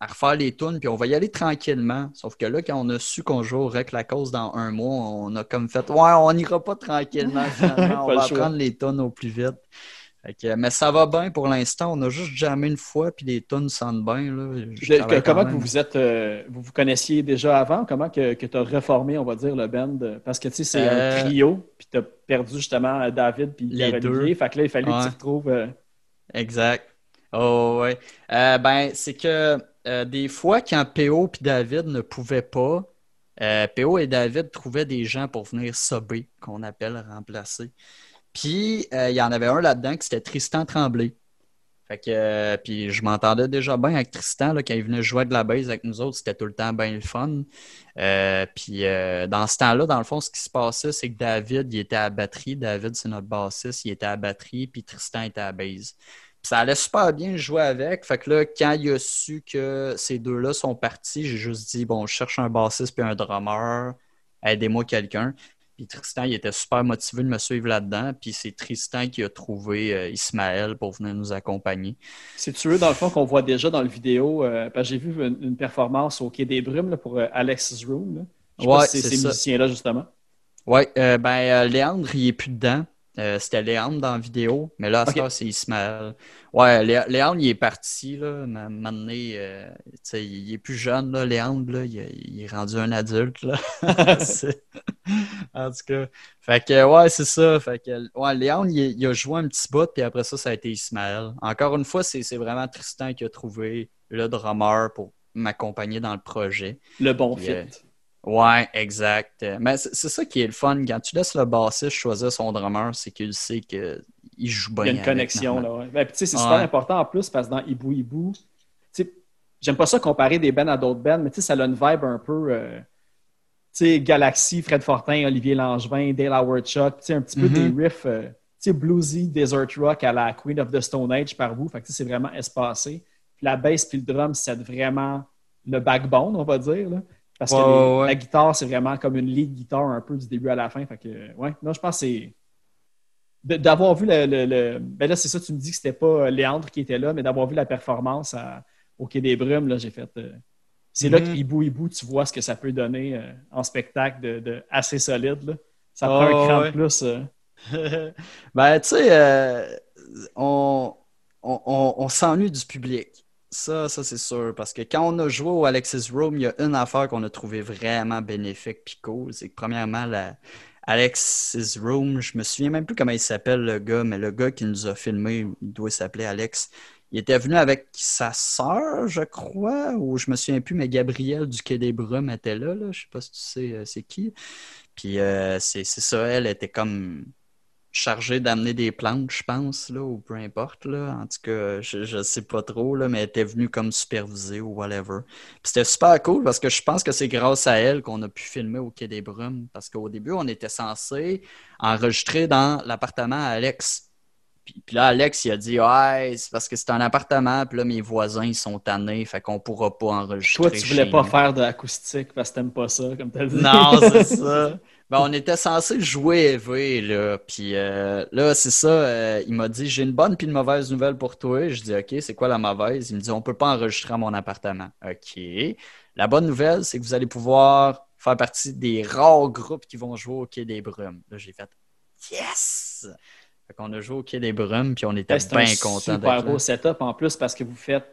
à refaire les tunes, puis on va y aller tranquillement. Sauf que là, quand on a su qu'on jouerait la cause dans un mois, on a comme fait Ouais, on n'ira pas tranquillement *laughs* finalement, on va prendre les tunes au plus vite. mais ça va bien pour l'instant. On a juste jamais une fois, puis les tunes sonnent bien. Là. comment que vous vous êtes euh, vous vous connaissiez déjà avant? Comment que, que tu as reformé, on va dire, le band? Parce que tu sais, c'est un euh, trio, puis tu as perdu justement David puis les deux. Fait que là, il fallait que tu retrouves. Euh, exact. Oh ouais. ben, c'est que euh, des fois, quand PO et David ne pouvaient pas, euh, PO et David trouvaient des gens pour venir subber, qu'on appelle remplacer. Puis, euh, il y en avait un là-dedans qui c'était Tristan Tremblay. Puis je m'entendais déjà bien avec Tristan quand il venait jouer de la base avec nous autres, c'était tout le temps bien le fun. puis dans ce temps-là, dans le fond, ce qui se passait, c'est que David, il était à batterie. David, c'est notre bassiste, il était à batterie, puis Tristan était à base ça allait super bien jouer avec. Fait que là, quand il a su que ces deux-là sont partis, j'ai juste dit bon, je cherche un bassiste puis un drummer, aidez-moi quelqu'un. Puis Tristan, il était super motivé de me suivre là-dedans. Puis c'est Tristan qui a trouvé euh, Ismaël pour venir nous accompagner. C'est eux, dans le fond, qu'on voit déjà dans le vidéo. Euh, j'ai vu une, performance au Quai des Brumes pour euh, Alex's Room. Je sais pas si c'est ces musiciens-là, justement. Oui, ben Léandre, il est plus dedans. Euh, c'était Léandre dans la vidéo, mais là, okay. c'est Ismaël. Ouais, Léandre, il est parti, là, maintenant, euh, il est plus jeune, là, Léandre, là, il, est rendu un adulte, là. *laughs* *laughs* en tout cas, fait que, ouais, c'est ça. Fait que, ouais, Léandre, il, a joué un petit bout, puis après ça, ça a été Ismaël. Encore une fois, c'est vraiment Tristan qui a trouvé le drummer pour m'accompagner dans le projet. Le bon fit. Euh, Ouais, exact. Mais c'est ça qui est le fun. Quand tu laisses le bassiste choisir son drummer, c'est qu'il sait qu'il joue bien. Il y a une connexion, là, ouais. Ben, c'est super important en plus parce que dans Ibu Ibu, j'aime pas ça comparer des bands à d'autres bands, mais ça a une vibe un peu. Euh, sais, Galaxy, Fred Fortin, Olivier Langevin, Dale Howard Chuck, un petit peu des mm-hmm. riffs euh, bluesy, desert rock à la Queen of the Stone Age par vous. Fait que c'est vraiment espacé. Puis la bass puis le drum, c'est vraiment le backbone, on va dire. Là. Parce que la guitare, c'est vraiment comme une lead guitare un peu du début à la fin. Fait que, ouais, non, je pense que c'est. D'avoir vu le, Ben là, c'est ça, tu me dis que c'était pas euh, Léandre qui était là, mais d'avoir vu la performance au Quai des Brumes, là, j'ai fait. Euh, c'est là mm-hmm. qu'Ibou Ibou, tu vois ce que ça peut donner euh, en spectacle de, assez solide. Là. Ça prend un cran de plus. *laughs* ben, tu sais, on, on, on s'ennuie du public. Ça, ça c'est sûr. Parce que quand on a joué au Alexis Room, il y a une affaire qu'on a trouvé vraiment bénéfique et cool. C'est que premièrement, la Alexis Room, je me souviens même plus comment il s'appelle le gars, mais le gars qui nous a filmé, il doit s'appeler Alex. Il était venu avec sa sœur, je crois, ou je me souviens plus, mais Gabrielle du Quai des Brumes était là, là. Je sais pas si tu sais euh, c'est qui. Puis euh, c'est ça, elle était comme chargé d'amener des plantes, je pense, là, ou peu importe. Là. En tout cas, je ne sais pas trop, là, mais elle était venue comme superviser ou whatever. c'était super cool parce que je pense que c'est grâce à elle qu'on a pu filmer au Quai des Brumes. Parce qu'au début, on était censé enregistrer dans l'appartement à Alex. Puis, là, Alex, il a dit Ouais, c'est parce que c'est un appartement, puis là, mes voisins, ils sont tannés, fait qu'on pourra pas enregistrer. Toi, tu voulais pas faire de l'acoustique parce que t'aimes pas ça, comme t'as dit. Non, c'est *laughs* ça. Ben, on était censé jouer EV, là. Puis euh, là, c'est ça. Euh, il m'a dit J'ai une bonne puis une mauvaise nouvelle pour toi. Je dis OK, c'est quoi la mauvaise? Il me dit On peut pas enregistrer à mon appartement. OK. La bonne nouvelle, c'est que vous allez pouvoir faire partie des rares groupes qui vont jouer au Quai des Brumes. Là, j'ai fait Yes Fait qu'on a joué au Quai des Brumes, puis on était bien contents. C'est un super beau setup en plus parce que vous faites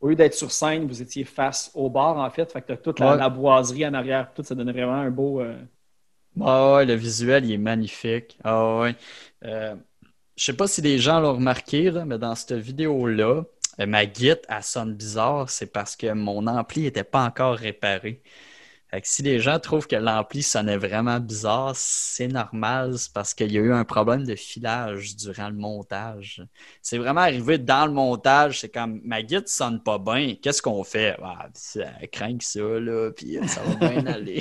au lieu d'être sur scène, vous étiez face au bar, en fait. Fait que tu as toute la, boiserie en arrière. Tout, ça donnait vraiment un beau, euh, ah ouais, le visuel, il est magnifique. Ah ouais. Euh, je sais pas si les gens l'ont remarqué, mais dans cette vidéo-là, euh, ma guide, elle sonne bizarre, c'est parce que mon ampli n'était pas encore réparé. Fait que si les gens trouvent que l'ampli sonnait vraiment bizarre, c'est normal, c'est parce qu'il y a eu un problème de filage durant le montage. C'est vraiment arrivé dans le montage, c'est comme ma guide sonne pas bien, qu'est-ce qu'on fait? Ah, ça craint ça, là, puis ça va bien *laughs* aller.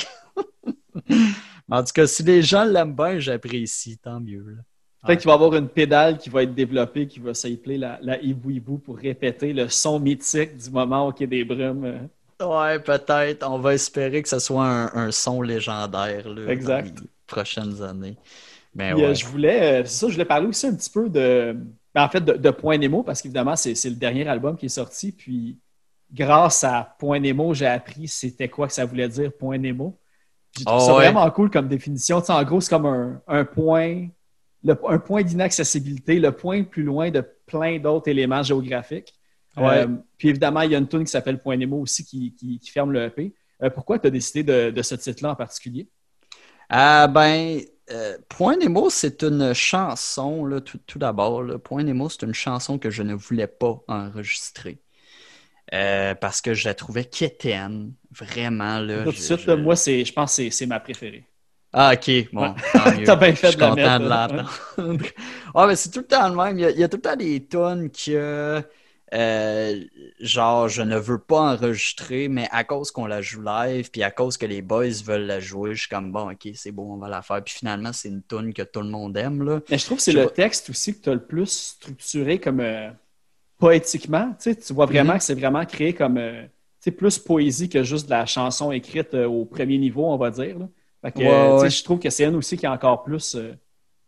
*laughs* En tout cas, si les gens l'aiment bien, j'apprécie, tant mieux. Peut-être qu'il va y avoir une pédale qui va être développée, qui va s'appeler la, la Hibou pour répéter le son mythique du moment au Quai des Brumes. Ouais, peut-être. On va espérer que ce soit un, son légendaire là, exact. dans les prochaines années. Mais euh, je voulais, euh, ça, je voulais parler aussi un petit peu de, ben, en fait, de, Point Nemo, parce qu'évidemment, c'est le dernier album qui est sorti. Puis, grâce à Point Nemo, j'ai appris c'était quoi que ça voulait dire Point Nemo. J'ai trouvé ça vraiment cool comme définition. en gros, c'est comme un, point, un point d'inaccessibilité, le point plus loin de plein d'autres éléments géographiques. Euh, puis évidemment, il y a une tune qui s'appelle Point Nemo aussi qui, ferme le EP. Euh, pourquoi tu as décidé de, ce titre-là en particulier? Ah ben, euh, Point Nemo, c'est une chanson, là, tout, tout d'abord. Point Nemo, c'est une chanson que je ne voulais pas enregistrer. Euh, parce que je la trouvais quétaine, vraiment. Là, Tout de suite, moi, je pense que c'est ma préférée. Ah, ok, bon. *laughs* T'as bien fait de la content de l'entendre. ouais, *laughs* mais c'est tout le temps le même. Il y a, tout le temps des tonnes que, euh, genre, je ne veux pas enregistrer, mais à cause qu'on la joue live, puis à cause que les boys veulent la jouer, je suis comme, bon, ok, c'est bon, on va la faire. Puis finalement, c'est une tune que tout le monde aime. Là. Mais je trouve que c'est le texte aussi que tu as le plus structuré comme. Euh, poétiquement, tu vois vraiment mhm. que c'est vraiment créé comme euh, plus poésie que juste de la chanson écrite euh, au premier niveau, on va dire. Je trouve que c'est une aussi qui est encore plus euh,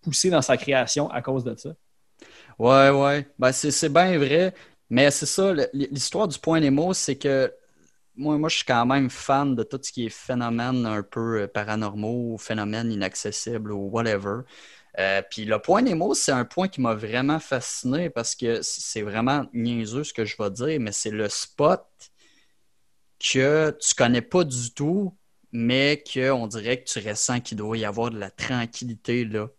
poussée dans sa création à cause de ça. Ouais, ouais. Ben, c'est bien vrai. Mais c'est ça, l'histoire du point Nemo, c'est que moi, moi, je suis quand même fan de tout ce qui est phénomène un peu euh, paranormaux, phénomène inaccessible ou whatever. Euh, puis le point Nemo, c'est un point qui m'a vraiment fasciné parce que c'est vraiment niaiseux ce que je vais dire, mais c'est le spot que tu connais pas du tout, mais qu'on dirait que tu ressens qu'il doit y avoir de la tranquillité là.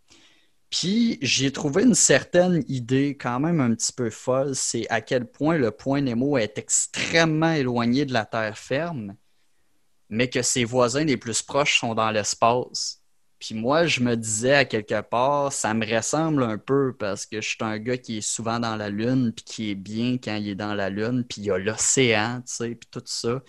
Puis j'ai trouvé une certaine idée quand même un petit peu folle, c'est à quel point le point Nemo est extrêmement éloigné de la terre ferme, mais que ses voisins les plus proches sont dans l'espace. Puis moi, je me disais à quelque part, ça me ressemble un peu parce que je suis un gars qui est souvent dans la Lune, puis qui est bien quand il est dans la Lune, puis il y a l'océan, tu sais, puis tout ça.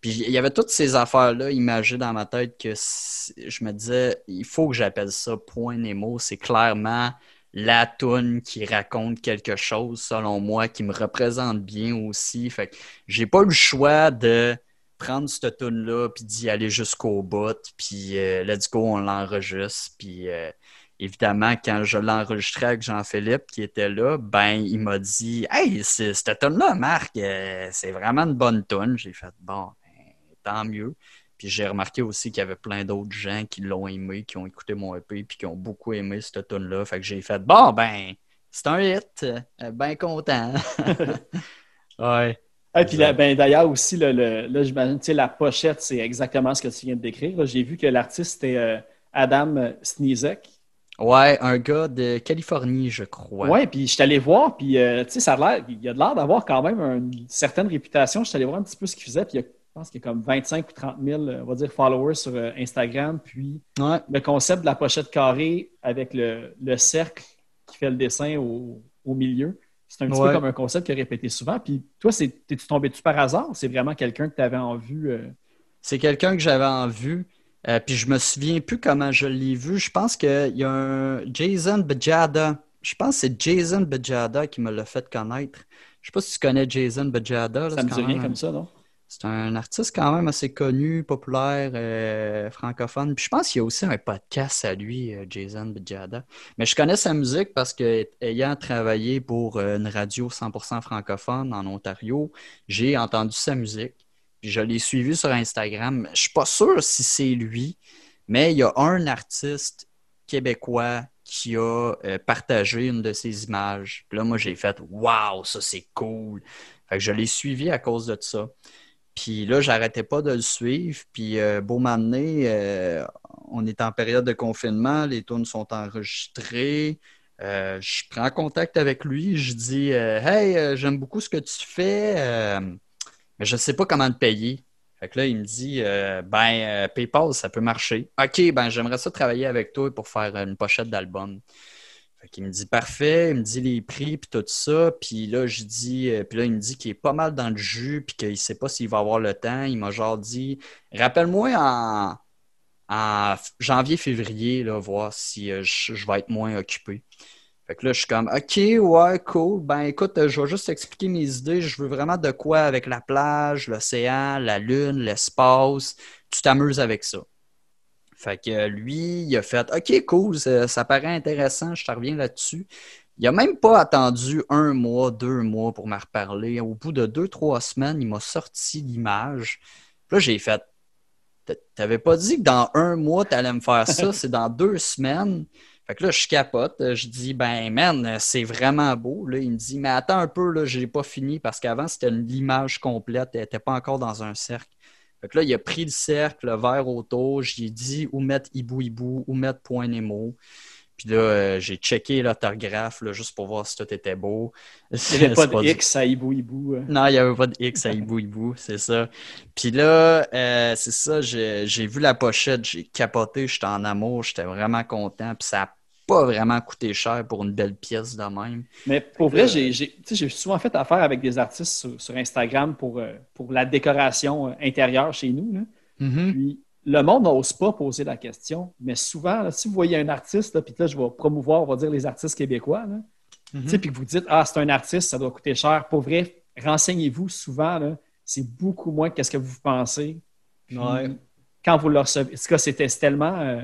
Puis il y avait toutes ces affaires-là imagées dans ma tête que je me disais, il faut que j'appelle ça Point Nemo. C'est clairement la toune qui raconte quelque chose, selon moi, qui me représente bien aussi. Fait que j'ai pas eu le choix de prendre cette tune-là, puis d'y aller jusqu'au bout, puis euh, let's go, on l'enregistre. Puis euh, évidemment, quand je l'enregistrais avec Jean-Philippe qui était là, ben il m'a dit Hey, cette tune-là, Marc, euh, c'est vraiment une bonne tune. J'ai fait bon, tant mieux. Puis j'ai remarqué aussi qu'il y avait plein d'autres gens qui l'ont aimé, qui ont écouté mon EP, puis qui ont beaucoup aimé cette tune-là. Fait que j'ai fait bon, ben, c'est un hit. Euh, ben content. *laughs* ouais. Et puis ben, d'ailleurs aussi, là, j'imagine, la pochette, c'est exactement ce que tu viens de décrire. J'ai vu que l'artiste était euh, Adam Snizek. Ouais, un gars de Californie, je crois. Ouais, puis je suis allé voir, puis euh, tu sais, ça a l'air, il a de l'air d'avoir quand même une certaine réputation. Je suis allé voir un petit peu ce qu'il faisait, puis il y a je pense qu'il y a comme 25 ou 30 000, on va dire, followers sur euh, Instagram. Puis le concept de la pochette carrée avec le, cercle qui fait le dessin au, milieu, c'est un petit peu comme un concept qui a répété souvent. Puis toi, t'es-tu tombé dessus par hasard c'est vraiment quelqu'un que tu avais en vue? Euh? C'est quelqu'un que j'avais en vue. Euh, puis je me souviens plus comment je l'ai vu. Je pense qu'il y a un Jason Bejada. Je pense que c'est Jason Bejada qui me l'a fait connaître. Je sais pas si tu connais Jason Bejada. ça me dit rien comme ça, non? C'est un artiste quand même assez connu, populaire, euh, francophone. Puis je pense qu'il y a aussi un podcast à lui, euh, Jason Bejada. Mais je connais sa musique parce que ayant travaillé pour euh, une radio 100% francophone en Ontario, j'ai entendu sa musique. Puis je l'ai suivi sur Instagram. Je suis pas sûr si c'est lui, mais il y a un artiste québécois qui a partagé une de ses images. Puis là, moi, j'ai fait Waouh, ça c'est cool. Fait que je l'ai suivi à cause de ça. Puis là, j'arrêtais pas de le suivre. Puis euh, beau m'amener, euh, on est en période de confinement, les tunes sont enregistrées. Euh, je prends contact avec lui, je dis Hey, j'aime beaucoup ce que tu fais, mais je ne sais pas comment te payer. Fait que là, il me dit Ben, PayPal, ça peut marcher. OK, ben j'aimerais ça travailler avec toi pour faire une pochette d'album. Il me dit parfait, il me dit les prix puis tout ça. Puis là, je dis, euh, puis là, il me dit qu'il est pas mal dans le jus puis qu'il sait pas s'il va avoir le temps. Il m'a genre dit rappelle-moi en, janvier-février, voir si euh, je, vais être moins occupé. Fait que là, je suis comme OK, ouais, cool. Ben écoute, je vais juste expliquer mes idées. Je veux vraiment de quoi avec la plage, l'océan, la lune, l'espace. Tu t'amuses avec ça. Fait que lui, il a fait OK, cool, ça, paraît intéressant, je te reviens là-dessus. Il n'a même pas attendu un mois, deux mois pour me reparler. Au bout de deux, trois semaines, il m'a sorti l'image. Là, j'ai fait T'avais pas dit que dans un mois, tu allais me faire ça, *laughs* c'est dans deux semaines? Fait que là, je capote. Je dis, ben, man, c'est vraiment beau. Là, il me dit, mais attends un peu, là, je n'ai pas fini parce qu'avant, c'était l'image complète. Elle n'était pas encore dans un cercle. Fait là, il a pris le cercle, le verre autour, j'ai dit où mettre Hibou Hibou, où mettre Point Nemo. Puis là, euh, j'ai checké l'autographe juste pour voir si tout était beau. Il n'y *laughs* avait pas de X à *laughs* Hibou Hibou. Hein. Non, il n'y avait pas de X à Hibou Hibou, c'est ça. Puis là, euh, c'est ça, j'ai vu la pochette, j'ai capoté, j'étais en amour, j'étais vraiment content. Puis ça pas vraiment coûté cher pour une belle pièce de même. Mais pour vrai, euh, j'ai souvent fait affaire avec des artistes sur, Instagram pour, euh, pour la décoration euh, intérieure chez nous. Mm-hmm. Puis le monde n'ose pas poser la question, mais souvent, si vous voyez un artiste, puis là, je vais promouvoir, on va dire, les artistes québécois, mm-hmm. puis que vous dites, ah, c'est un artiste, ça doit coûter cher. Pour vrai, renseignez-vous souvent, c'est beaucoup moins que ce que vous pensez. quand vous le recevez, c'était tellement. Euh,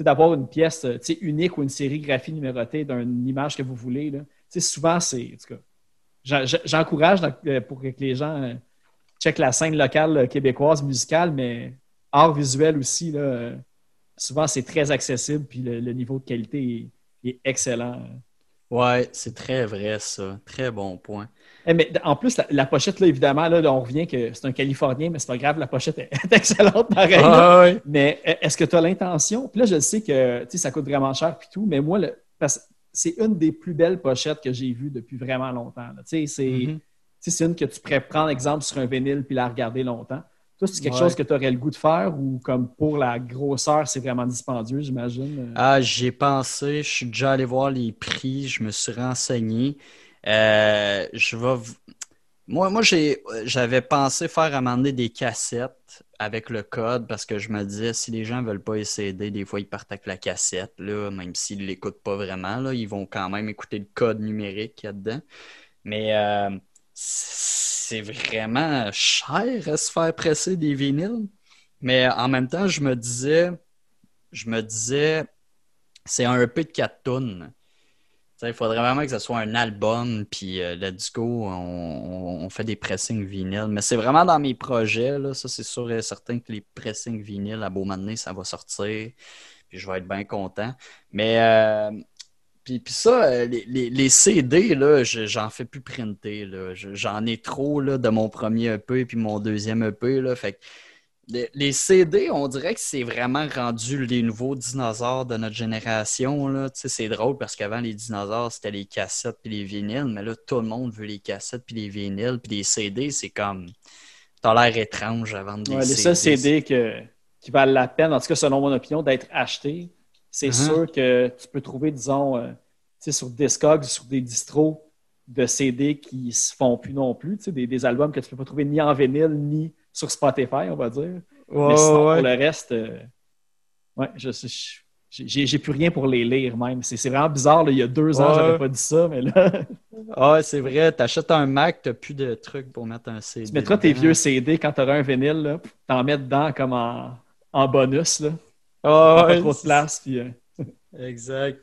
d'avoir une pièce unique ou une sérigraphie numérotée d'une image que vous voulez. Là. Souvent, c'est. J'encourage pour que les gens checkent la scène locale québécoise musicale, mais art visuel aussi. Là, souvent, c'est très accessible, puis le, niveau de qualité est, excellent. Ouais, c'est très vrai, ça. Très bon point. Eh, mais en plus, la, pochette, là, évidemment, là, on revient que c'est un Californien, mais c'est pas grave, la pochette est, *laughs* excellente pareil. Mais e, est-ce que tu as l'intention? Puis là, je sais que ça coûte vraiment cher puis tout, mais moi, c'est une des plus belles pochettes que j'ai vues depuis vraiment longtemps. C'est une que tu pourrais prendre exemple sur un vinyle puis la regarder longtemps c'est quelque chose que tu aurais le goût de faire ou comme pour la grosseur, c'est vraiment dispendieux, j'imagine? Ah, j'ai pensé, je suis déjà allé voir les prix, je me suis renseigné. Euh, je. Moi, moi j'avais pensé faire amender des cassettes avec le code parce que je me disais, si les gens ne veulent pas essayer, des fois, ils partent avec la cassette, là, même s'ils ne l'écoutent pas vraiment, là, ils vont quand même écouter le code numérique qu'il y a dedans. Mais euh, c'est vraiment cher à se faire presser des vinyles. Mais en même temps, je me disais, je me disais, c'est un EP de 4 tonnes. Il faudrait vraiment que ce soit un album, puis euh, let's go, on, fait des pressings vinyles. Mais c'est vraiment dans mes projets, là, ça c'est sûr et certain que les pressings vinyles à beau moment ça va sortir, puis je vais être bien content. Mais euh, puis, ça, euh, les, CD, là, j'en fais plus printer. J'en ai trop là, de mon premier EP puis mon deuxième EP. Là, fait les, CD, on dirait que c'est vraiment rendu les nouveaux dinosaures de notre génération. C'est drôle parce qu'avant, les dinosaures, c'était les cassettes puis les vinyles, mais là, tout le monde veut les cassettes puis les vinyles. Puis les CD, c'est comme. T'as l'air étrange avant de des Les seuls CD qui valent la peine, en tout cas selon mon opinion, d'être achetés, c'est uh-huh. sûr que tu peux trouver, disons, euh, sur Discogs, sur des distros de CD qui se font plus non plus, des, des albums que tu ne peux pas trouver ni en vinyle ni sur Spotify, on va dire. Mais sinon, pour le reste, euh, ouais, je j'ai plus rien pour les lire même. C'est vraiment bizarre. il y a deux ans, j'avais pas dit ça, mais là. *laughs* ah, c'est vrai. Tu achètes un Mac, tu n'as plus de trucs pour mettre un CD. Tu mettras tes vieux CD quand tu auras un vinyle, t'en mets dedans comme en, en bonus. Là. Ah, pas trop de place. Puis, euh, *laughs* Exact.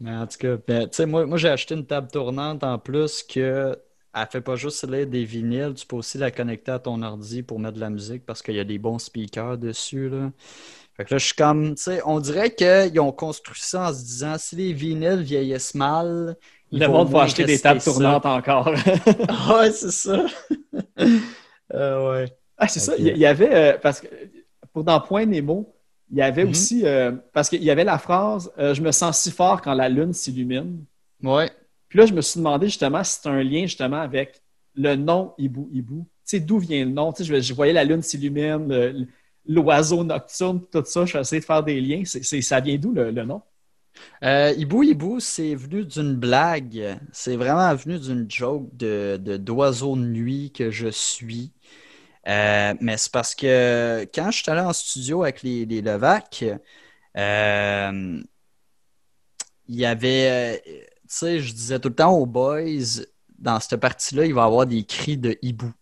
Mais en tout cas, ben, tu sais, moi, moi j'ai acheté une table tournante en plus que elle fait pas juste lire des vinyles, tu peux aussi la connecter à ton ordi pour mettre de la musique parce qu'il y a des bons speakers dessus. Là. Fait que là, je suis comme, tu sais, on dirait qu'ils ont construit ça en se disant si les vinyles vieillissent mal. Le monde va acheter des tables tournantes encore. *laughs* *laughs* ouais, c'est ça. *laughs* euh, ouais. Ah, c'est ça. Il y, avait, euh, parce que pour dans Point Nemo, il y avait mhm. aussi, euh, parce qu'il y avait la phrase Je me sens si fort quand la lune s'illumine. Ouais. Puis là, je me suis demandé justement si c'est un lien justement avec le nom Hibou Hibou. Tu sais, d'où vient le nom? Tu sais, je, voyais la lune s'illumine, l'oiseau nocturne, tout ça. Je suis essayé de faire des liens. ça vient d'où le, nom? Euh, Hibou Hibou, c'est venu d'une blague. C'est vraiment venu d'une joke de d'oiseau de nuit que je suis. Euh, mais c'est parce que quand je suis allé en studio avec les, les Levac, euh, il y avait, tu sais, je disais tout le temps aux boys, dans cette partie-là, il va y avoir des cris de hibou.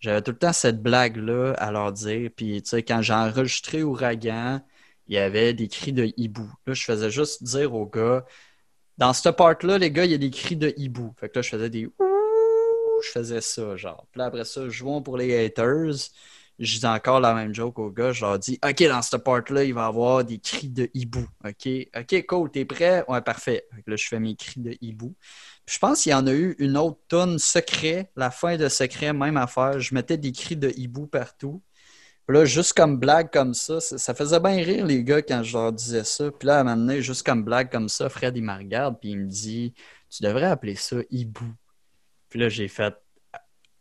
J'avais tout le temps cette blague-là à leur dire. Puis, tu sais, quand j'ai enregistré Ouragan, il y avait des cris de hibou. Là, je faisais juste dire aux gars, dans cette part-là, les gars, il y a des cris de hibou. Fait que là, je faisais des je faisais ça, genre. Puis après ça, jouons pour les haters. Je dis encore la même joke aux gars. Je leur dis, OK, dans cette part-là, il va y avoir des cris de hibou. OK, OK, cool, t'es prêt? Ouais, parfait. là, je fais mes cris de hibou. je pense qu'il y en a eu une autre tonne secret, la fin de secret, même affaire. Je mettais des cris de hibou partout. Puis là, juste comme blague comme ça, ça, faisait bien rire les gars quand je leur disais ça. Puis là, à un moment donné, juste comme blague comme ça, Fred, il me regarde, puis il me dit Tu devrais appeler ça hibou. Puis là, j'ai fait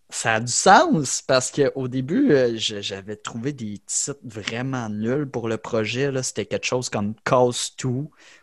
ça a du sens parce qu'au début, euh, j'avais trouvé des titres vraiment nuls pour le projet. C'était quelque chose comme Cause 2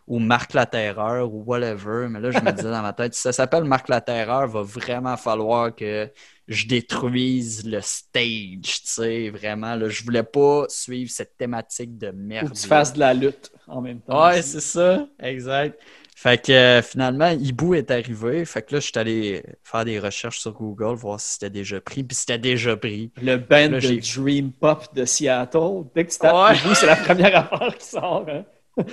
ou Marc la Terreur ou whatever. Mais là, je me disais *laughs* dans ma tête, si ça s'appelle Marc la Terreur, va vraiment falloir que je détruise le stage. Tu sais, vraiment. Là, je voulais pas suivre cette thématique de merde. Ou que tu fasses de la lutte en même temps. Ouais, c'est ça. Exact. Fait que euh, finalement, Hibou est arrivé. Fait que là, je suis allé faire des recherches sur Google, voir si c'était déjà pris. Puis c'était déjà pris. Le band de Dream Pop de Seattle. Dès que tu tapes Hibou, c'est la première *laughs* affaire qui sort. Hein? *laughs*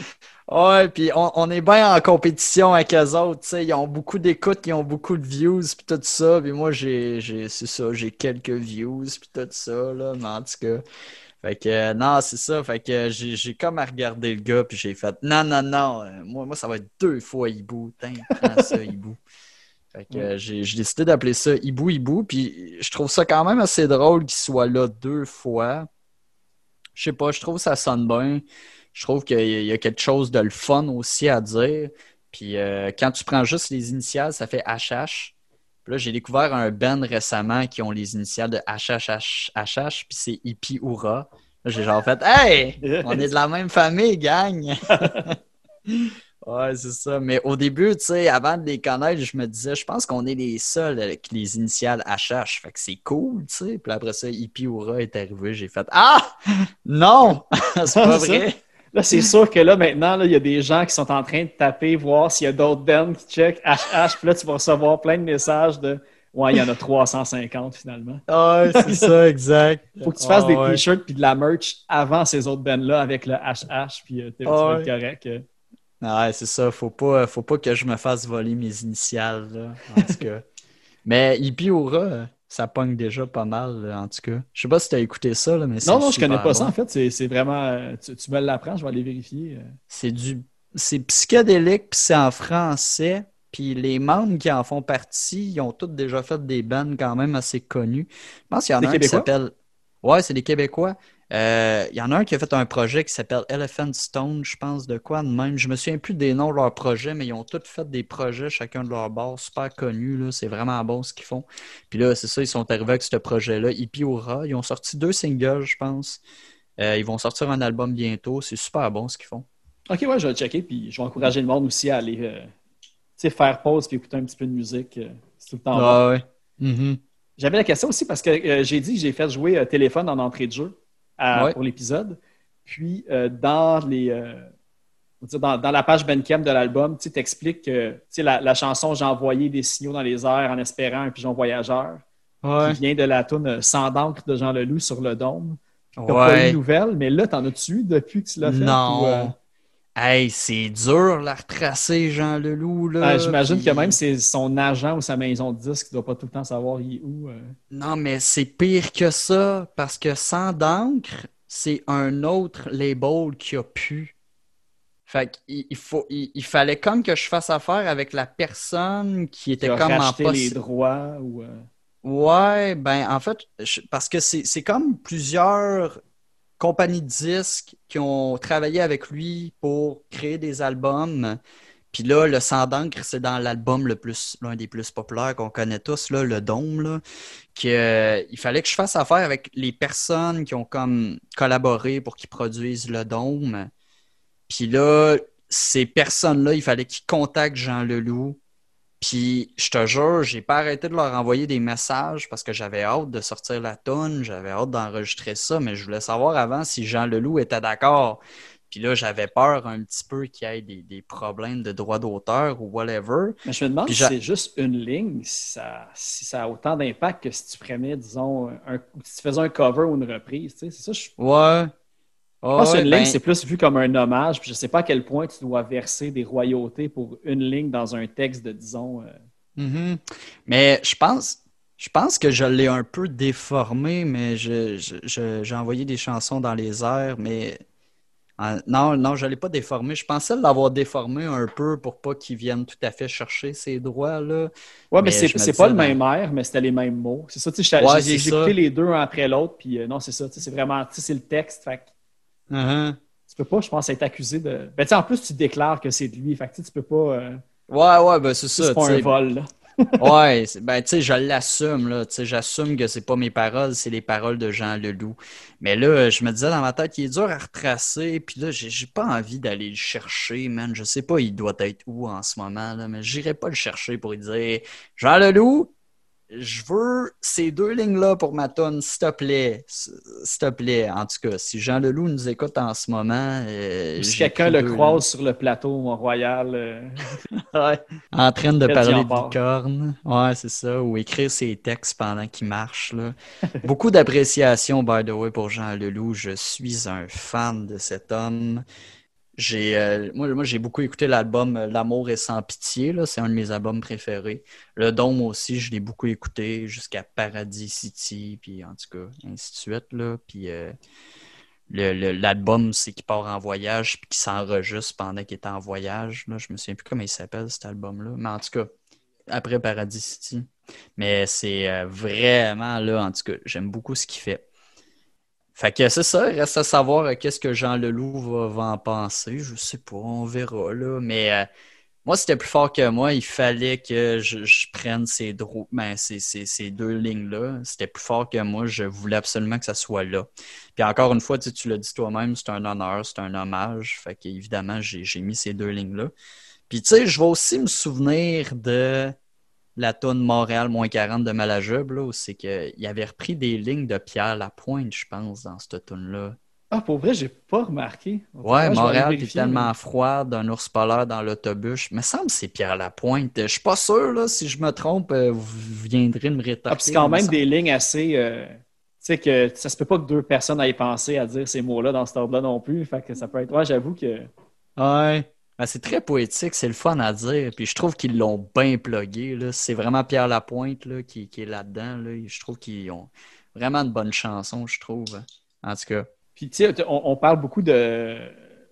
ouais, puis on, est bien en compétition avec eux autres. Ils ont beaucoup d'écoutes, ils ont beaucoup de views, puis tout ça. Puis moi, j'ai, c'est ça, j'ai quelques views, puis tout ça. Là, mais en tout cas. Fait que euh, non, c'est ça. Fait que j'ai comme à regarder le gars, puis j'ai fait non, non, non. Euh, moi, moi, ça va être deux fois Hibou. Tiens, ça, *laughs* Hibou. Fait que euh, j'ai décidé d'appeler ça Hibou Hibou. Puis je trouve ça quand même assez drôle qu'il soit là deux fois. Je sais pas, je trouve que ça sonne bien. Je trouve qu'il y a quelque chose de le fun aussi à dire. Puis quand tu prends juste les initiales, ça fait HH. Puis là, j'ai découvert un band récemment qui ont les initiales de HHHH, puis c'est Hippie Oura. Là, j'ai genre fait Hey! On est de la même famille, gang! *laughs* ouais, c'est ça. Mais au début, tu sais, avant de les connaître, je me disais, je pense qu'on est les seuls avec les initiales HH. Fait que c'est cool, tu sais. Puis après ça, Hippie Oura est arrivé. J'ai fait Ah! Non! *laughs* c'est pas vrai! Là, c'est sûr que là, maintenant, il y a des gens qui sont en train de taper, voir s'il y a d'autres bands qui check HH, puis là, tu vas recevoir plein de messages de Ouais, il y en a 350 finalement. Ouais, c'est *laughs* ça, exact. Faut que tu fasses des t-shirts puis de la merch avant ces autres bands-là avec le HH, puis euh, vas être correct. Euh. Ouais, c'est ça. Faut pas, faut pas que je me fasse voler mes initiales, là, en tout cas. *laughs* Mais Hippie Aura, ça pogne déjà pas mal, en tout cas. Je sais pas si tu as écouté ça, là, mais Non, non, je connais pas ça, en fait. C'est vraiment... Euh, tu, me l'apprends, je vais aller vérifier. Euh. C'est du... C'est psychédélique, puis c'est en français. Puis les membres qui en font partie, ils ont tous déjà fait des bands quand même assez connus. Je pense qu'il y en a un qui s'appelle... Ouais, c'est des Québécois. Euh, il y en a un qui a fait un projet qui s'appelle Elephant Stone, je pense, de quoi de même. Je me souviens plus des noms de leurs projets, mais ils ont tous fait des projets, chacun de leur bord, super connus. C'est vraiment bon ce qu'ils font. Puis là, c'est ça, ils sont arrivés avec ce projet-là, Hippie Aura. Ils ont sorti deux singles, je pense. Euh, ils vont sortir un album bientôt. C'est super bon ce qu'ils font. Ok, ouais, je vais le checker. Puis je vais encourager le monde aussi à aller euh, faire pause puis écouter un petit peu de musique. tout le temps. Ah, ouais. Mm-hmm. J'avais la question aussi parce que j'ai dit que j'ai fait jouer téléphone en entrée de jeu pour l'épisode. Puis, euh, dans les. Euh, dans, la page Benkem de l'album, tu expliques que la, la chanson J'ai envoyé des signaux dans les airs en espérant un pigeon voyageur, qui vient de la tune Sans d'encre de Jean Leloup sur le dôme. Tu pas eu de nouvelles, mais là, t'en as-tu depuis que tu l'as fait? Non. Euh? Hey, c'est dur, la retracer, Jean Leloup. Là, J'imagine que même c'est son agent ou sa maison de disque qui ne doit pas tout le temps savoir où. Non, mais c'est pire que ça, parce que Sans d'encre, c'est un autre label qui a pu. Fait il, faut, il, fallait comme que je fasse affaire avec la personne qui était comme en poste. les droits ou. Euh, ouais, ben en fait, parce que c'est comme plusieurs compagnies de disques qui ont travaillé avec lui pour créer des albums. Puis là, le sang d'encre, c'est dans l'album le plus, l'un des plus populaires qu'on connaît tous, le Dôme, euh, il fallait que je fasse affaire avec les personnes qui ont comme collaboré pour qu'ils produisent le Dôme. Puis là, ces personnes-là, il fallait qu'ils contactent Jean Leloup. Puis je te jure, j'ai pas arrêté de leur envoyer des messages parce que j'avais hâte de sortir la tonne, j'avais hâte d'enregistrer ça, mais je voulais savoir avant si Jean Leloup était d'accord. Puis là, j'avais peur un petit peu qu'il y ait des, problèmes de droit d'auteur ou whatever. Mais je me demande si c'est juste une ligne, si ça, a autant d'impact que si tu prenais, disons, un, si tu faisais un cover ou une reprise. Tu sais, c'est ça. Je... Ouais. Je pense qu'une ligne, ben c'est plus vu comme un hommage. Puis je ne sais pas à quel point tu dois verser des royautés pour une ligne dans un texte de, disons. Euh, mm-hmm. Mais je pense, je pense que je l'ai un peu déformé, mais j'ai envoyé des chansons dans les airs, mais ah, non, non, je ne l'ai pas déformé. Je pensais l'avoir déformé un peu pour pas qu'ils viennent tout à fait chercher ces droits-là. Oui, mais, c'est pas le même air, mais c'était les mêmes mots. C'est ça, tu sais, j'ai écouté les deux un après l'autre, puis euh, non, c'est ça, c'est vraiment, tu sais, c'est le texte. Fait uh-huh. Tu peux pas, je pense, être accusé de. Ben, en plus, tu déclares que c'est de lui. Fait que tu peux pas. Euh, ouais, ouais, ben c'est ça. C'est pas un vol, là *laughs* ouais, *laughs* ben tu sais, je l'assume, là. Tu sais, j'assume que c'est pas mes paroles, c'est les paroles de Jean Leloup. Mais là, je me disais dans ma tête, il est dur à retracer, puis là, j'ai pas envie d'aller le chercher, man. Je sais pas, il doit être où en ce moment, là, mais j'irai pas le chercher pour lui dire Jean Leloup, je veux ces deux lignes-là pour ma tonne, s'il te plaît. S'il te plaît. En tout cas, si Jean Leloup nous écoute en ce moment. Euh, si quelqu'un le croise sur le plateau Mont-Royal. Euh, *laughs* en train de parler de licorne. Ouais, c'est ça. Ou écrire ses textes pendant qu'il marche. Là. *laughs* Beaucoup d'appréciation, by the way, pour Jean Leloup. Je suis un fan de cet homme. J'ai, euh, moi, moi j'ai beaucoup écouté l'album euh, L'amour est sans pitié. Là, c'est un de mes albums préférés. Le Dôme aussi, je l'ai beaucoup écouté jusqu'à Paradis City, puis en tout cas, ainsi de suite. Puis euh, l'album, c'est qu'il part en voyage, puis qu'il s'enregistre pendant qu'il est en voyage. Là. Je me souviens plus comment il s'appelle cet album-là. Mais en tout cas, après Paradis City. Mais c'est vraiment là, en tout cas, j'aime beaucoup ce qu'il fait. Fait que c'est ça, reste à savoir euh, qu'est-ce que Jean Leloup va, en penser. Je sais pas, on verra là. Mais euh, moi, c'était plus fort que moi. Il fallait que je, prenne ces, ben, ces, deux lignes-là. C'était plus fort que moi. Je voulais absolument que ça soit là. Puis encore une fois, tu, tu l'as dit toi-même, c'est un honneur, c'est un hommage. Fait qu'évidemment, j'ai mis ces deux lignes-là. Puis tu sais, je vais aussi me souvenir de la tonne Montréal moins 40 de Malajub, là, c'est qu'il avait repris des lignes de Pierre Lapointe, je pense, dans cette tonne-là. Ah, pour vrai, j'ai pas remarqué. Ouais, Montréal est tellement froid d'un ours polaire dans l'autobus. Mais semble que c'est Pierre Lapointe. Je suis pas sûr, là, si je me trompe, euh, vous viendrez me rétorquer. Ah, c'est quand même des lignes assez. Euh, tu sais, que ça se peut pas que deux personnes aient pensé à dire ces mots-là dans ce ordre-là non plus. Fait que ça peut être. Ouais, j'avoue que. Ouais. Ben, c'est très poétique, c'est le fun à dire. Puis je trouve qu'ils l'ont bien plugué. C'est vraiment Pierre Lapointe là, qui, est là-dedans. Là. Je trouve qu'ils ont vraiment de bonnes chansons, je trouve. En tout cas. Puis tu sais, on, parle beaucoup de.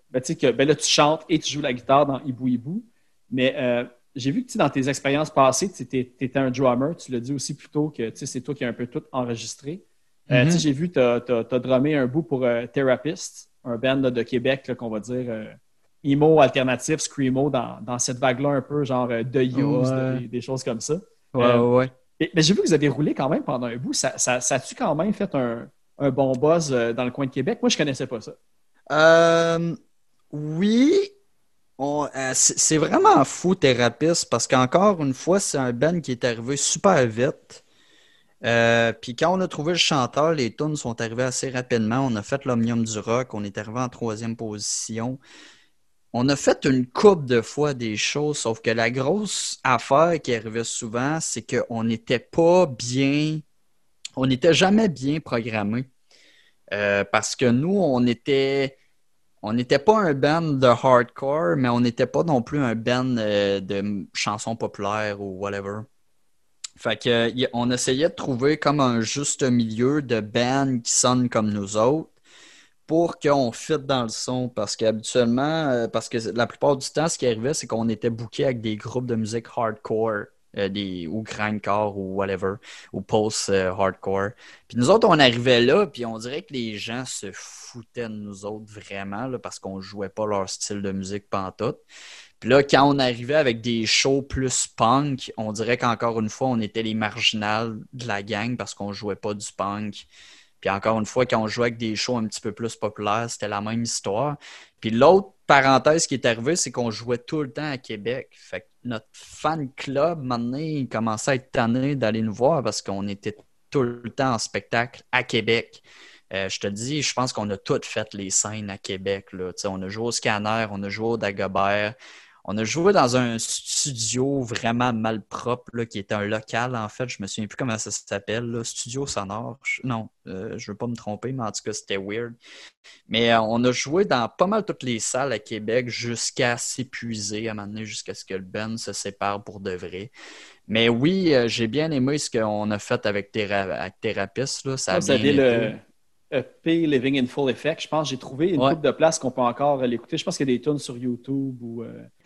Ben, tu sais que ben, là, tu chantes et tu joues la guitare dans Hibou Hibou. Mais euh, j'ai vu que dans tes expériences passées, tu étais, un drummer. Tu l'as dit aussi plus tôt que c'est toi qui as un peu tout enregistré. Euh, mm-hmm. J'ai vu que tu as, drummé un bout pour euh, Therapist, un band de Québec qu'on va dire emo alternatif, screamo dans, dans cette vague-là un peu, genre euh, The Use, des, choses comme ça. Ouais, euh, ouais. mais j'ai vu que vous avez roulé quand même pendant un bout. Ça, ça, ça a-tu quand même fait un, un, bon buzz euh, dans le coin de Québec? Moi, je connaissais pas ça. oui. c'est vraiment fou, Thérapiste, parce qu'encore une fois, c'est un band qui est arrivé super vite. puis quand on a trouvé le chanteur, les tunes sont arrivées assez rapidement. On a fait l'Omnium du Rock, on est arrivé en troisième position on a fait une coupe de fois des choses, sauf que la grosse affaire qui arrivait souvent, c'est qu'on n'était pas bien, on n'était jamais bien programmé. Euh, parce que nous, on était, on n'était pas un band de hardcore, mais on n'était pas non plus un band euh, de chansons populaires ou whatever. Fait que, on essayait de trouver comme un juste milieu de bands qui sonnent comme nous autres pour qu'on fit dans le son. Parce qu'habituellement, euh, parce que la plupart du temps, ce qui arrivait, c'est qu'on était booké avec des groupes de musique hardcore. Euh, des, ou grindcore ou whatever, ou post-hardcore. Euh, puis nous autres, on arrivait là, puis on dirait que les gens se foutaient de nous autres vraiment, parce qu'on jouait pas leur style de musique pantoute. Puis là, quand on arrivait avec des shows plus punk, on dirait qu'encore une fois, on était les marginales de la gang parce qu'on jouait pas du punk. Puis encore une fois, quand on jouait avec des shows un petit peu plus populaires, c'était la même histoire. Puis l'autre parenthèse qui est arrivée, c'est qu'on jouait tout le temps à Québec. Fait que notre fan club, maintenant, il commençait à être tanné d'aller nous voir parce qu'on était tout le temps en spectacle à Québec. Euh, je te dis, je pense qu'on a toutes fait les scènes à Québec. Là. On a joué au Scanner, on a joué au Dagobert, on a joué dans un studio vraiment mal propre, qui était un local, en fait. Je me souviens plus comment ça s'appelle. Studio sonore. Non, euh, je ne veux pas me tromper, mais en tout cas, c'était weird. Mais euh, on a joué dans pas mal toutes les salles à Québec jusqu'à s'épuiser, à un moment donné, jusqu'à ce que le Ben se sépare pour de vrai. Mais oui, euh, j'ai bien aimé ce qu'on a fait avec, Théra Thérapiste. Ça a bien le EP Living in Full Effect. Je pense que j'ai trouvé une coupe de place qu'on peut encore l'écouter. Je pense qu'il y a des tunes sur YouTube ou.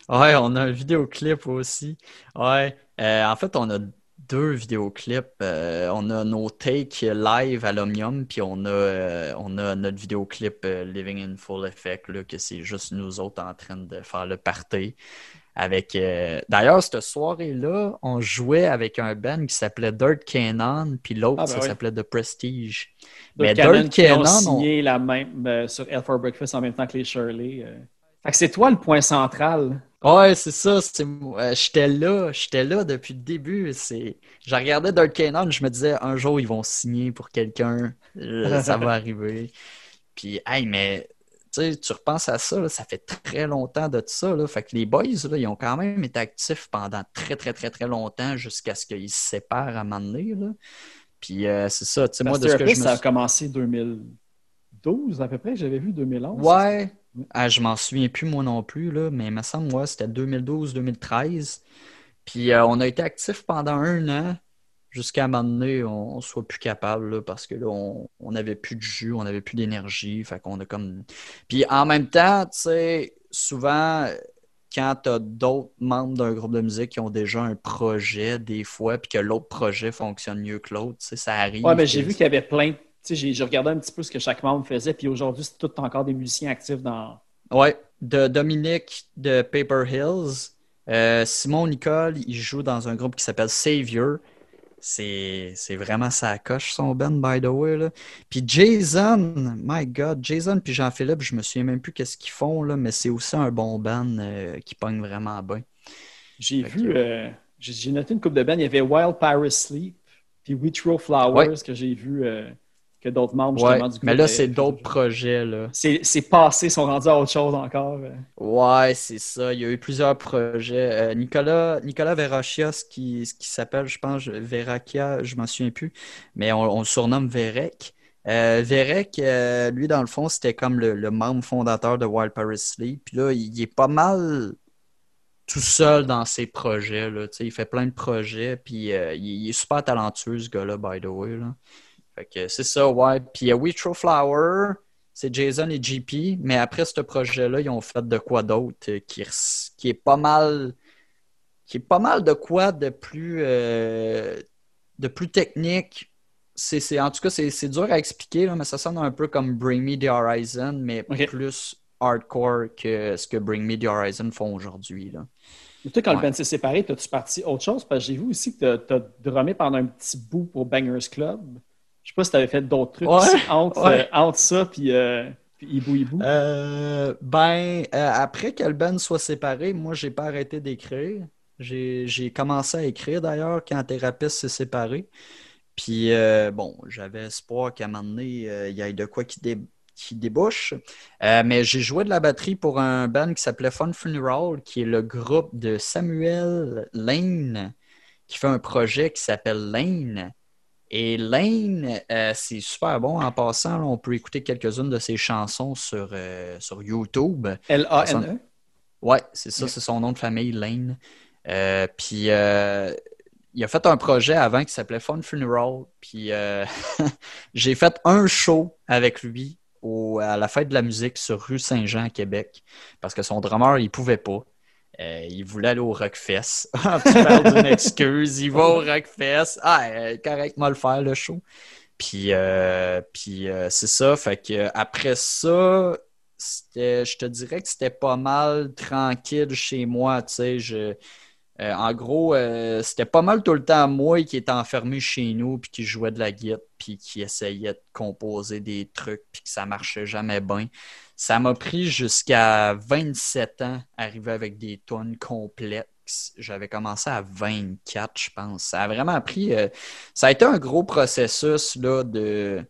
Ouais, on a un vidéoclip aussi. Ouais. Euh, en fait, on a deux vidéoclips. Euh, on a nos takes live à l'Omnium, puis on a, euh, on a notre vidéoclip Living in Full Effect, là, que c'est juste nous autres en train de faire le party. Avec, D'ailleurs, cette soirée-là, on jouait avec un band qui s'appelait Dirt Cannon, puis l'autre, ah, ben ça s'appelait The Prestige. Mais Dirt Cannon, ont signé la même sur L for Breakfast en même temps que les Shirley. C'est toi le point central Ouais, c'est ça. j'étais là, j'étais là depuis le début. C'est, je regardais Dark Cannon, je me disais un jour ils vont signer pour quelqu'un, euh, *laughs* ça va arriver. Puis, hey, mais tu repenses à ça, ça fait très longtemps de ça. Là. Fait que les boys, là, ils ont quand même été actifs pendant très, très, très, très longtemps jusqu'à ce qu'ils se séparent à un moment donné. Là. Puis euh, c'est ça, tu sais, moi, de ce que je me... ça a commencé 2012 à peu près, j'avais vu 2011. Ouais, ah, je m'en souviens plus moi non plus, là, mais il me semble, moi, c'était 2012-2013. Puis euh, on a été actifs pendant un an jusqu'à un moment donné, on, ne soit plus capable parce que là, on n'avait plus de jus, on n'avait plus d'énergie. Fait qu'on a comme. Puis en même temps, tu sais, souvent, quand tu as d'autres membres d'un groupe de musique qui ont déjà un projet, des fois, puis que l'autre projet fonctionne mieux que l'autre, ça arrive. Ouais, mais j'ai vu qu'il y avait plein. Tu sais, j'ai regardé un petit peu ce que chaque membre faisait, puis aujourd'hui, c'est tout encore des musiciens actifs dans. Ouais, de Dominique de Paper Hills. Euh, Simon Nicole, il joue dans un groupe qui s'appelle Savior. C'est, vraiment sa coche, son band, by the way. Là. Puis Jason, my God, Jason puis Jean-Philippe, je me souviens même plus qu'est-ce qu'ils font, là, mais c'est aussi un bon band euh, qui pogne vraiment bien. J'ai vu, euh, j'ai, noté une coupe de bands. Il y avait Wild Paris Sleep, puis We Throw Flowers que j'ai vu. Euh, que d'autres membres justement du groupe. Mais là, c'est d'autres projets. Là. C'est passé, ils sont rendus à autre chose encore. Euh. Ouais, c'est ça. Il y a eu plusieurs projets. Euh, Nicolas, Nicolas Verachias, qui, qui s'appelle, je pense, Verakia, je m'en souviens plus, mais on, le surnomme Verek. Euh, Verek, lui, dans le fond, c'était comme le, membre fondateur de Wild Paris Sleep. Puis là, il, est pas mal tout seul dans ses projets. Là. Il fait plein de projets. Puis il, il, est super talentueux, ce gars-là, by the way. Là. Fait que c'est ça, ouais. Puis a We Flower, c'est Jason et JP, mais après ce projet-là, ils ont fait de quoi d'autre euh, qui, qui est pas mal qui est pas mal de quoi de plus euh, de plus technique. C'est, en tout cas, c'est, dur à expliquer, là, mais ça sonne un peu comme Bring Me the Horizon, mais plus hardcore que ce que Bring Me the Horizon font aujourd'hui. Là. Toi, quand le band s'est séparé, as-tu parti autre chose? Parce que j'ai vu aussi que tu as, drumé pendant un petit bout pour Bangers Club. Je sais pas si tu avais fait d'autres trucs entre, euh, entre, ça puis, euh, Hibou Hibou. Euh, ben, après que le band soit séparé, moi, j'ai pas arrêté d'écrire. J'ai commencé à écrire d'ailleurs quand Thérapiste s'est séparé. Puis, bon, j'avais espoir qu'à un moment donné, il y ait de quoi qui, qui débouche. mais j'ai joué de la batterie pour un band qui s'appelait Fun Funeral, qui est le groupe de Samuel Lane, qui fait un projet qui s'appelle Lane. Et Lane, euh, c'est super bon. En passant, on peut écouter quelques-unes de ses chansons sur, euh, sur YouTube. L-A-N-E? Ouais, c'est ça, c'est son nom de famille, Lane. Euh, puis il a fait un projet avant qui s'appelait Fun Funeral. Puis *laughs* j'ai fait un show avec lui à la fête de la musique sur rue Saint-Jean à Québec parce que son drummer, il pouvait pas. Euh, il voulait aller au Rockfest. *laughs* Ah, tu parles d'une excuse, il va au Rockfest. Ah, euh, correctement le faire, le show. Puis, euh, puis c'est ça. Fait que après ça, je te dirais que c'était pas mal tranquille chez moi. Tu sais, je, en gros, c'était pas mal tout le temps moi qui était enfermé chez nous, puis qui jouait de la guitare, puis qui essayait de composer des trucs, puis que ça marchait jamais bien. Ça m'a pris jusqu'à 27 ans arriver avec des tonnes complexes. J'avais commencé à 24, je pense. Ça a vraiment pris. Euh, ça a été un gros processus là, de.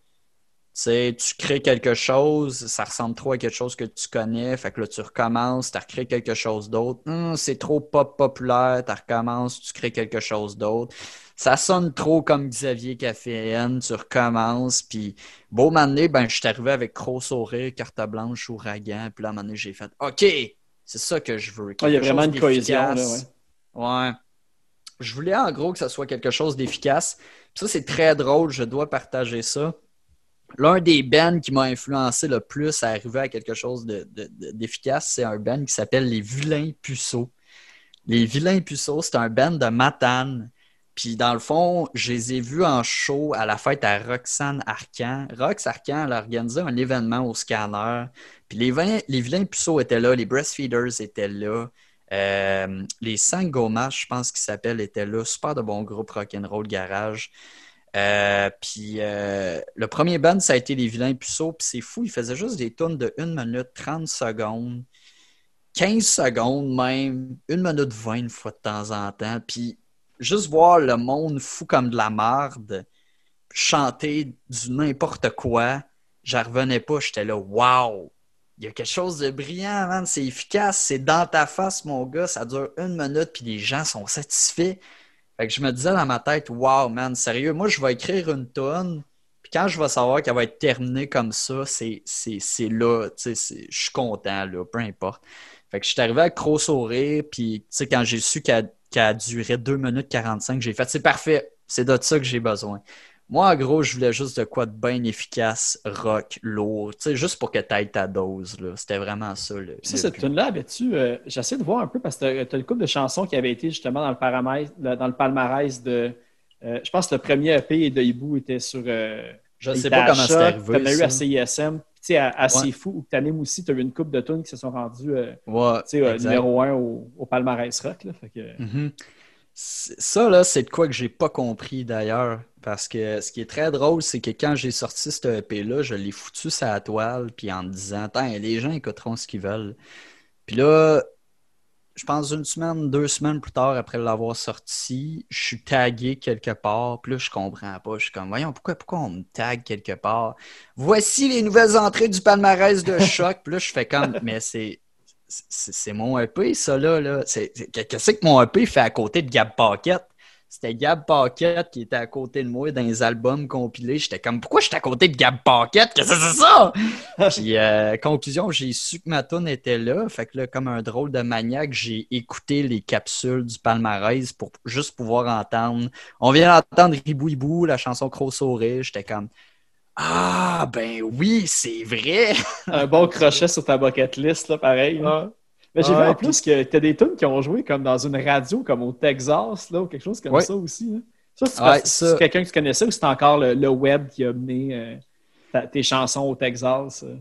Tu sais, tu crées quelque chose, ça ressemble trop à quelque chose que tu connais, fait que là, tu recommences, tu recrées quelque chose d'autre. Hum, c'est trop pop populaire, tu recommences, tu crées quelque chose d'autre ça sonne trop comme Xavier Caféenne, tu recommences, puis beau moment ben, je suis arrivé avec gros sourire, carte blanche, ouragan, puis là, à un moment donné, j'ai fait OK, c'est ça que je veux. il y a vraiment une cohésion, là, ouais. Je voulais en gros que ça soit quelque chose d'efficace. Ça, c'est très drôle, je dois partager ça. L'un des bands qui m'a influencé le plus à arriver à quelque chose d'efficace, c'est un band qui s'appelle Les Vilains Puceaux. Les Vilains Puceaux, c'est un band de Matane puis dans le fond, je les ai vus en show à la fête à Roxane Arcan. Rox Arcan, elle a organisé un événement au scanner. Puis les, vilains puceaux étaient là, les breastfeeders étaient là. Euh, les Sangomas, je pense qu'ils s'appellent, étaient là. Super de bon groupe rock'n'roll garage. Euh, puis euh, le premier band, ça a été les vilains puceaux. Puis c'est fou, ils faisaient juste des tonnes de 1 minute 30 secondes. 15 secondes même, une minute 20 une fois de temps en temps, puis juste voir le monde fou comme de la merde chanter du n'importe quoi, j'en revenais pas, j'étais là, wow! Il y a quelque chose de brillant, man, c'est efficace, c'est dans ta face, mon gars, ça dure une minute, puis les gens sont satisfaits. Fait que je me disais dans ma tête, wow, man, sérieux, moi je vais écrire une tonne, puis quand je vais savoir qu'elle va être terminée comme ça, c'est là, tu sais, je suis content, là, peu importe. Fait que je suis arrivé avec gros sourire, puis tu sais, quand j'ai su qu'elle a duré 2 minutes 45, j'ai fait, c'est parfait, c'est de ça que j'ai besoin. Moi, en gros, je voulais juste de quoi de bien efficace, rock, lourd, tu sais, juste pour que tu ailles ta dose. C'était vraiment ça. Le, ça, cette tune-là, tu euh, j'essaie de voir un peu parce que tu as, le couple de chansons qui avait été justement dans le, dans le palmarès de. Euh, je pense que le premier EP de Hibou était sur. Euh, je ne sais pas comment c'était arrivé. Tu as eu à CISM. Tu sais, assez fou, ou aussi, tu as eu une coupe de tunes qui se sont rendues ouais, numéro un au, palmarès rock. Là, fait que... Mm-hmm. Ça, là, c'est de quoi que j'ai pas compris d'ailleurs. Parce que ce qui est très drôle, c'est que quand j'ai sorti cette EP-là, je l'ai foutu sur la toile, puis en me disant, Attends, les gens écouteront ce qu'ils veulent. Puis là, je pense une semaine, deux semaines plus tard, après l'avoir sorti, je suis tagué quelque part. Puis là, je comprends pas. Je suis comme, voyons, pourquoi, pourquoi on me tag quelque part? Voici les nouvelles entrées du palmarès de choc. Puis là, je fais comme, mais c'est c'est mon EP, ça, là. Qu'est-ce que mon EP fait à côté de Gab Pocket? C'était Gab Pocket qui était à côté de moi dans les albums compilés. J'étais comme, pourquoi j'étais à côté de Gab Pocket? Qu'est-ce que c'est ça? *laughs* Puis, euh, conclusion, j'ai su que ma tune était là. Fait que là, comme un drôle de maniaque, j'ai écouté les capsules du palmarès pour juste pouvoir entendre. On vient d'entendre Ribou Hibou, la chanson Crossouré. J'étais comme, ah, ben oui, c'est vrai! *laughs* un bon crochet sur ta bucket list, là, pareil. Mais j'ai vu en plus que tu as des tunes qui ont joué comme dans une radio, comme au Texas, là, ou quelque chose comme ça aussi. Hein. Ça, c'est quelqu'un que tu connaissais ou c'est encore le, web qui a mené euh, tes chansons au Texas? Euh?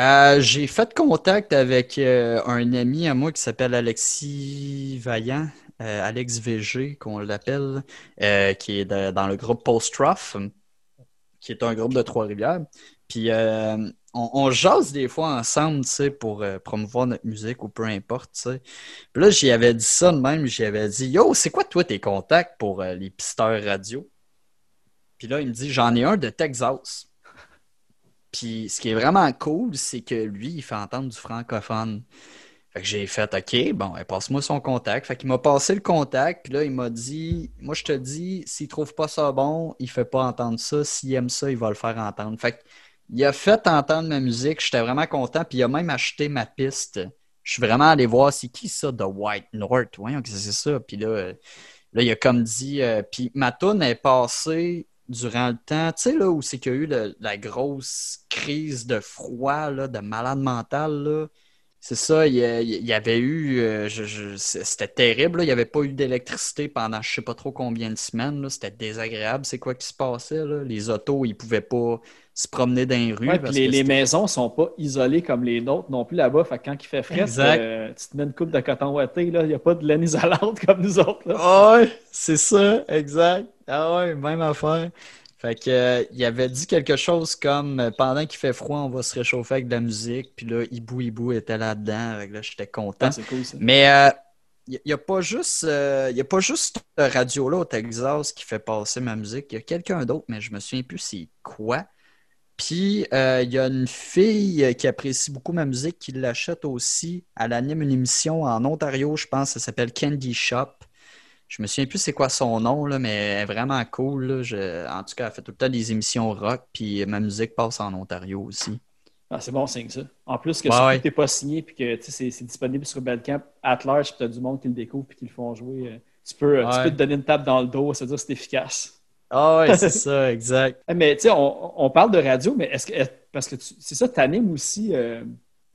Euh, j'ai fait contact avec un ami à moi qui s'appelle Alexis Vaillant, Alex VG, qu'on l'appelle, qui est dans le groupe Post-Rough qui est un groupe de Trois-Rivières. Puis euh, on, jase des fois ensemble, tu sais, pour euh, promouvoir notre musique ou peu importe, tu sais. Puis là, j'y avais dit ça de même, j'y avais dit Yo, c'est quoi toi tes contacts pour euh, les pisteurs radio? Puis là, il me dit J'en ai un de Texas. *laughs* Puis ce qui est vraiment cool, c'est que lui, il fait entendre du francophone. Fait que j'ai fait OK, bon, passe-moi son contact. Fait qu'il m'a passé le contact, là, il m'a dit Moi, je te dis, s'il trouve pas ça bon, il fait pas entendre ça. S'il aime ça, il va le faire entendre. Fait qu'il a fait entendre ma musique, j'étais vraiment content, puis il a même acheté ma piste. Je suis vraiment allé voir c'est qui ça de White North? Que c'est ça. Puis là, là, il a comme dit. Euh, puis ma tune est passée durant le temps, tu sais, là, où c'est qu'il y a eu la grosse crise de froid, là, de malade mental, là. C'est ça, il y, avait eu, euh, c'était terrible, il n'y avait pas eu d'électricité pendant je ne sais pas trop combien de semaines, c'était désagréable, c'est quoi qui se passait, là? les autos, ils ne pouvaient pas se promener dans les rues. Ouais, les, les, maisons ne sont pas isolées comme les nôtres non plus là-bas, fait quand il fait frais, euh, tu te mets une coupe de coton ouaté, il n'y a pas de laine isolante *laughs* comme nous autres. Ah ouais, c'est ça, exact. Ah ouais, même affaire. Fait que, euh, il avait dit quelque chose comme euh, pendant qu'il fait froid, on va se réchauffer avec de la musique. Puis là, Hibou Hibou était là-dedans. Là, j'étais content. Ah, cool, ça. Mais il euh, n'y a, pas juste, il a pas juste radio-là au Texas qui fait passer ma musique. Il y a quelqu'un d'autre, mais je me souviens plus c'est quoi. Puis il y a une fille qui apprécie beaucoup ma musique qui l'achète aussi. Elle anime une émission en Ontario, je pense. Ça s'appelle Candy Shop. Je me souviens plus c'est quoi son nom, là, mais elle est vraiment cool. en tout cas, elle fait tout le temps des émissions rock, puis ma musique passe en Ontario aussi. Ah, c'est bon signe, ça. En plus que si tu n'es pas signé puis que c'est, disponible sur Bandcamp at large, puis tu as du monde qui le découvre puis qui le font jouer, euh, tu, peux, tu peux te donner une tape dans le dos, ça veut dire que c'est efficace. Ah ouais, c'est *laughs* ça, exact. Mais tu sais, on, parle de radio, mais est-ce que, parce que c'est ça, tu animes aussi euh,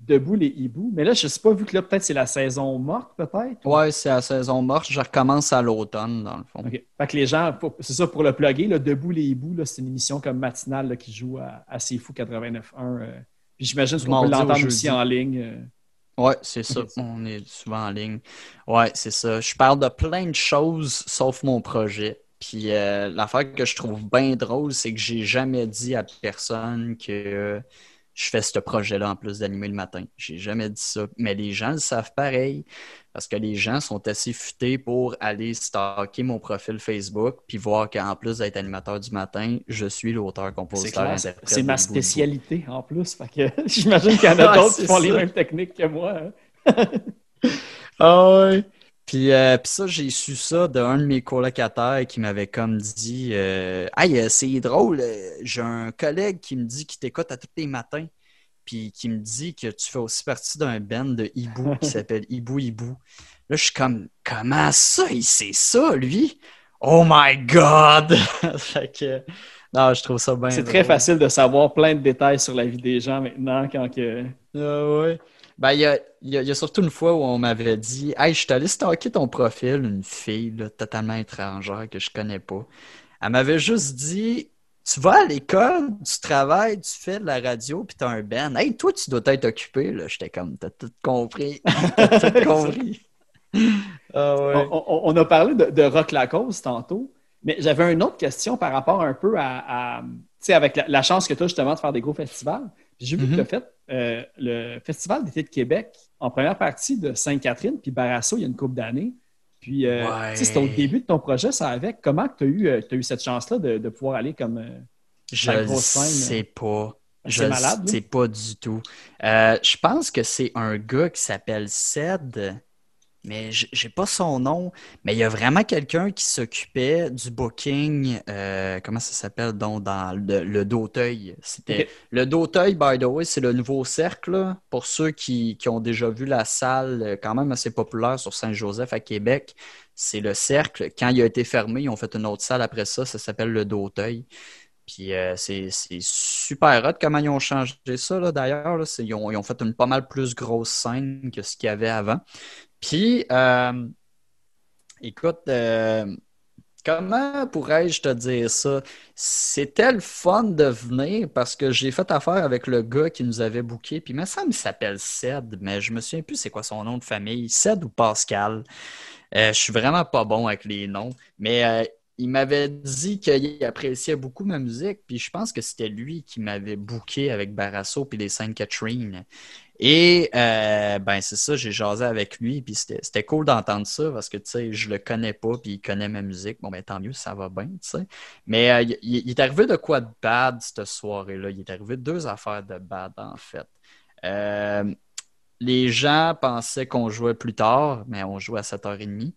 Debout les hiboux. Mais là, je ne sais pas, vu que là, peut-être c'est la saison morte, peut-être? Oui, c'est la saison morte. Je recommence à l'automne, dans le fond. OK. Fait que les gens, c'est ça pour le plugger, là, Debout les hiboux, c'est une émission comme matinale qui joue à, à C'est Fou 89.1. Euh. puis j'imagine qu'on peut l'entendre aussi en ligne. Euh. Oui, c'est ça. On est souvent en ligne. Oui, c'est ça. Je parle de plein de choses sauf mon projet. Puis euh, l'affaire que je trouve bien drôle, c'est que j'ai jamais dit à personne que je fais ce projet-là en plus d'animer le matin. J'ai jamais dit ça. Mais les gens le savent pareil parce que les gens sont assez futés pour aller stalker mon profil Facebook puis voir qu'en plus d'être animateur du matin, je suis l'auteur, compositeur, interprète. C'est ma spécialité en plus. *laughs* J'imagine qu'il y en a d'autres qui font les mêmes techniques que moi. Hein. ah ouais. Puis, euh, puis ça, j'ai su ça d'un de mes colocataires qui m'avait comme dit euh, Hey, euh, c'est drôle, euh, j'ai un collègue qui me dit qu'il t'écoute à tous les matins, puis qui me dit que tu fais aussi partie d'un band de hibou *laughs* qui s'appelle Hibou Hibou. Là, je suis comme Comment ça, il sait ça, lui? Oh my God *laughs* fait que, Non, je trouve ça bien. C'est très facile de savoir plein de détails sur la vie des gens maintenant quand que. Ah ouais. Ben, il y a, y a, surtout une fois où on m'avait dit Hey, je suis allé stalker ton profil, une fille totalement étrangère que je connais pas. Elle m'avait juste dit Tu vas à l'école, tu travailles, tu fais de la radio, puis as un band. Hey, toi, tu dois être occupé. J'étais comme T'as tout compris. *laughs* T'as tout *laughs* compris. Ah on, a parlé de, Rock Lacoste tantôt, mais j'avais une autre question par rapport un peu à, tu sais, avec la, la, chance que tu as justement de faire des gros festivals. J'ai vu que tu as fait euh, le Festival d'été de Québec en première partie de Sainte-Catherine, puis Barasso il y a une couple d'années. Puis, euh, c'était au début de ton projet, ça avec. Comment tu as, eu, euh, as eu cette chance-là de, pouvoir aller comme Je ne sais pas. Je ne sais pas du tout. je pense que c'est un gars qui s'appelle Ced mais j'ai pas son nom. Mais il y a vraiment quelqu'un qui s'occupait du booking, euh, comment ça s'appelle donc dans le, le Doteuil. C'était le Doteuil, by the way, c'est le nouveau cercle. pour ceux qui, ont déjà vu la salle euh, quand même assez populaire sur Saint-Joseph à Québec. C'est le cercle. Quand il a été fermé, ils ont fait une autre salle après ça, ça s'appelle le Doteuil. Puis euh, c'est super hot comment ils ont changé ça, d'ailleurs. Ils ont, ils ont, fait une pas mal plus grosse scène que ce qu'il y avait avant. Puis, euh, écoute, euh, comment pourrais-je te dire ça? C'était le fun de venir parce que j'ai fait affaire avec le gars qui nous avait booké. Puis, semble qu'il s'appelle Ced, mais je me souviens plus c'est quoi son nom de famille. Ced ou Pascal? Euh, je suis vraiment pas bon avec les noms, mais il m'avait dit qu'il appréciait beaucoup ma musique, puis je pense que c'était lui qui m'avait booké avec Barasso puis les Sainte Catherine. Et euh, ben c'est ça, j'ai jasé avec lui, puis c'était cool d'entendre ça parce que tu sais, je le connais pas, puis il connaît ma musique. Bon, ben tant mieux, ça va bien, tu sais. Mais euh, il, est arrivé de quoi de bad cette soirée-là? Il est arrivé de deux affaires de bad, en fait. Euh, les gens pensaient qu'on jouait plus tard, mais on jouait à 7h30.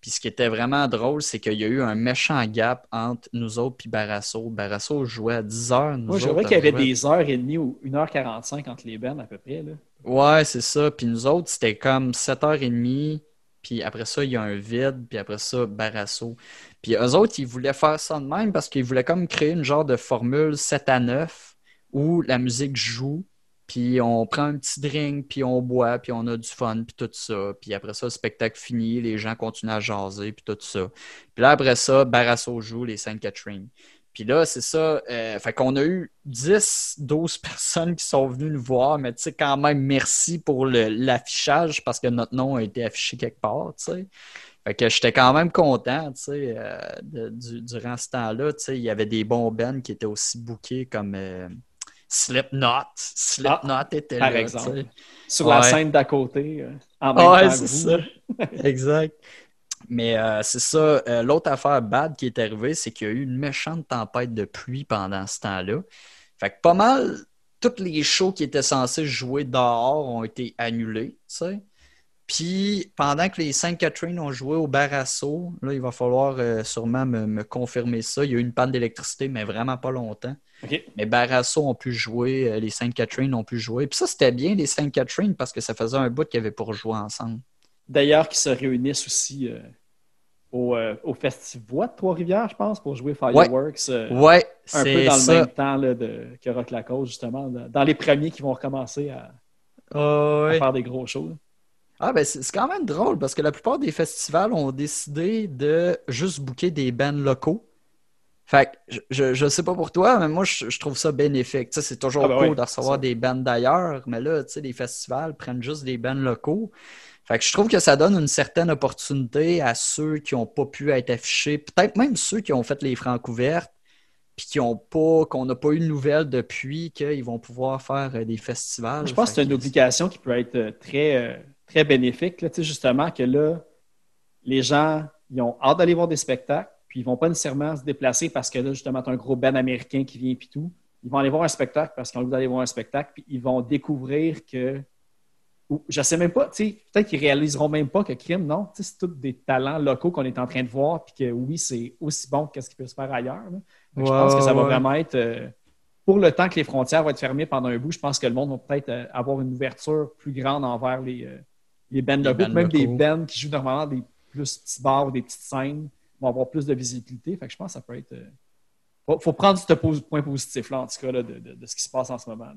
Puis ce qui était vraiment drôle, c'est qu'il y a eu un méchant gap entre nous autres et Barasso. Barasso jouait à 10 heures. Moi, je vois qu'il y avait des heures et demie ou 1h45 entre les bandes à peu près. Là. Ouais, c'est ça. Puis nous autres, c'était comme 7h30. Puis après ça, il y a un vide. Puis après ça, Barasso. Puis eux autres, ils voulaient faire ça de même parce qu'ils voulaient comme créer une genre de formule 7 à 9 où la musique joue puis on prend un petit drink, puis on boit, puis on a du fun, puis tout ça. Puis après ça, le spectacle fini, les gens continuent à jaser, puis tout ça. Puis là, après ça, Barasso joue les Sainte-Catherine. Puis là, c'est ça. Euh, fait qu'on a eu 10, 12 *laughs* personnes qui sont venues nous voir, mais tu sais, quand même, merci pour l'affichage parce que notre nom a été affiché quelque part, tu sais. Fait que j'étais quand même content, tu sais, euh, durant ce temps-là, tu sais, il y avait des bons qui étaient aussi bookés comme... Euh, Slipknot. Slipknot ah, était par là. exemple. Sur la scène d'à côté, euh, en même ouais, c'est ça. *laughs* exact. Mais euh, c'est ça. Euh, l'autre affaire bad qui est arrivée, c'est qu'il y a eu une méchante tempête de pluie pendant ce temps-là. Fait que pas mal, tous les shows qui étaient censés jouer dehors ont été annulés, tu sais. Puis, pendant que les Saint Catherine ont joué au Barasso, là, il va falloir sûrement me, me, confirmer ça. Il y a eu une panne d'électricité, mais vraiment pas longtemps. Mais Barasso ont pu jouer, euh, les Sainte Catherine ont pu jouer. Puis ça, c'était bien, les Sainte Catherine, parce que ça faisait un bout qu'ils avaient pour jouer ensemble. D'ailleurs, qui se réunissent aussi euh, au, euh, au, Festival de Trois-Rivières, je pense, pour jouer Fireworks. Ouais, un peu dans le même temps de, que Rock la Cause, justement, dans les premiers qui vont recommencer à, faire des gros shows. Ah, ben c'est quand même drôle parce que la plupart des festivals ont décidé de juste booker des bands locaux fait que je, ne sais pas pour toi, mais moi, je, trouve ça bénéfique. c'est toujours ah, ben cool de recevoir des bands d'ailleurs, mais là, tu sais, les festivals prennent juste des bands locaux. Fait que je trouve que ça donne une certaine opportunité à ceux qui n'ont pas pu être affichés, peut-être même ceux qui ont fait les francs ouvertes, puis qui ont pas, qu'on n'a pas eu de nouvelles depuis, qu'ils vont pouvoir faire euh, des festivals. Je pense que c'est une obligation qui peut être très, très bénéfique. Là, justement, que là, les gens ils ont hâte d'aller voir des spectacles, puis ils ne vont pas nécessairement se déplacer parce que là, justement, tu as un gros band américain qui vient puis tout. Ils vont aller voir un spectacle parce qu'ils ont envie d'aller voir un spectacle, puis ils vont découvrir que je ne sais même pas, peut-être qu'ils réaliseront même pas que crime, non, c'est tous des talents locaux qu'on est en train de voir, puis que oui, c'est aussi bon que ce qui peut se faire ailleurs. je pense que ça va vraiment être, euh, pour le temps que les frontières vont être fermées pendant un bout, je pense que le monde va peut-être euh, avoir une ouverture plus grande envers les, euh, les bands locaux, même des bands qui jouent normalement des plus petits bars ou des petites scènes vont avoir plus de visibilité. Fait que je pense que ça peut être. Il faut, prendre ce point positif-là, en tout cas, de, ce qui se passe en ce moment.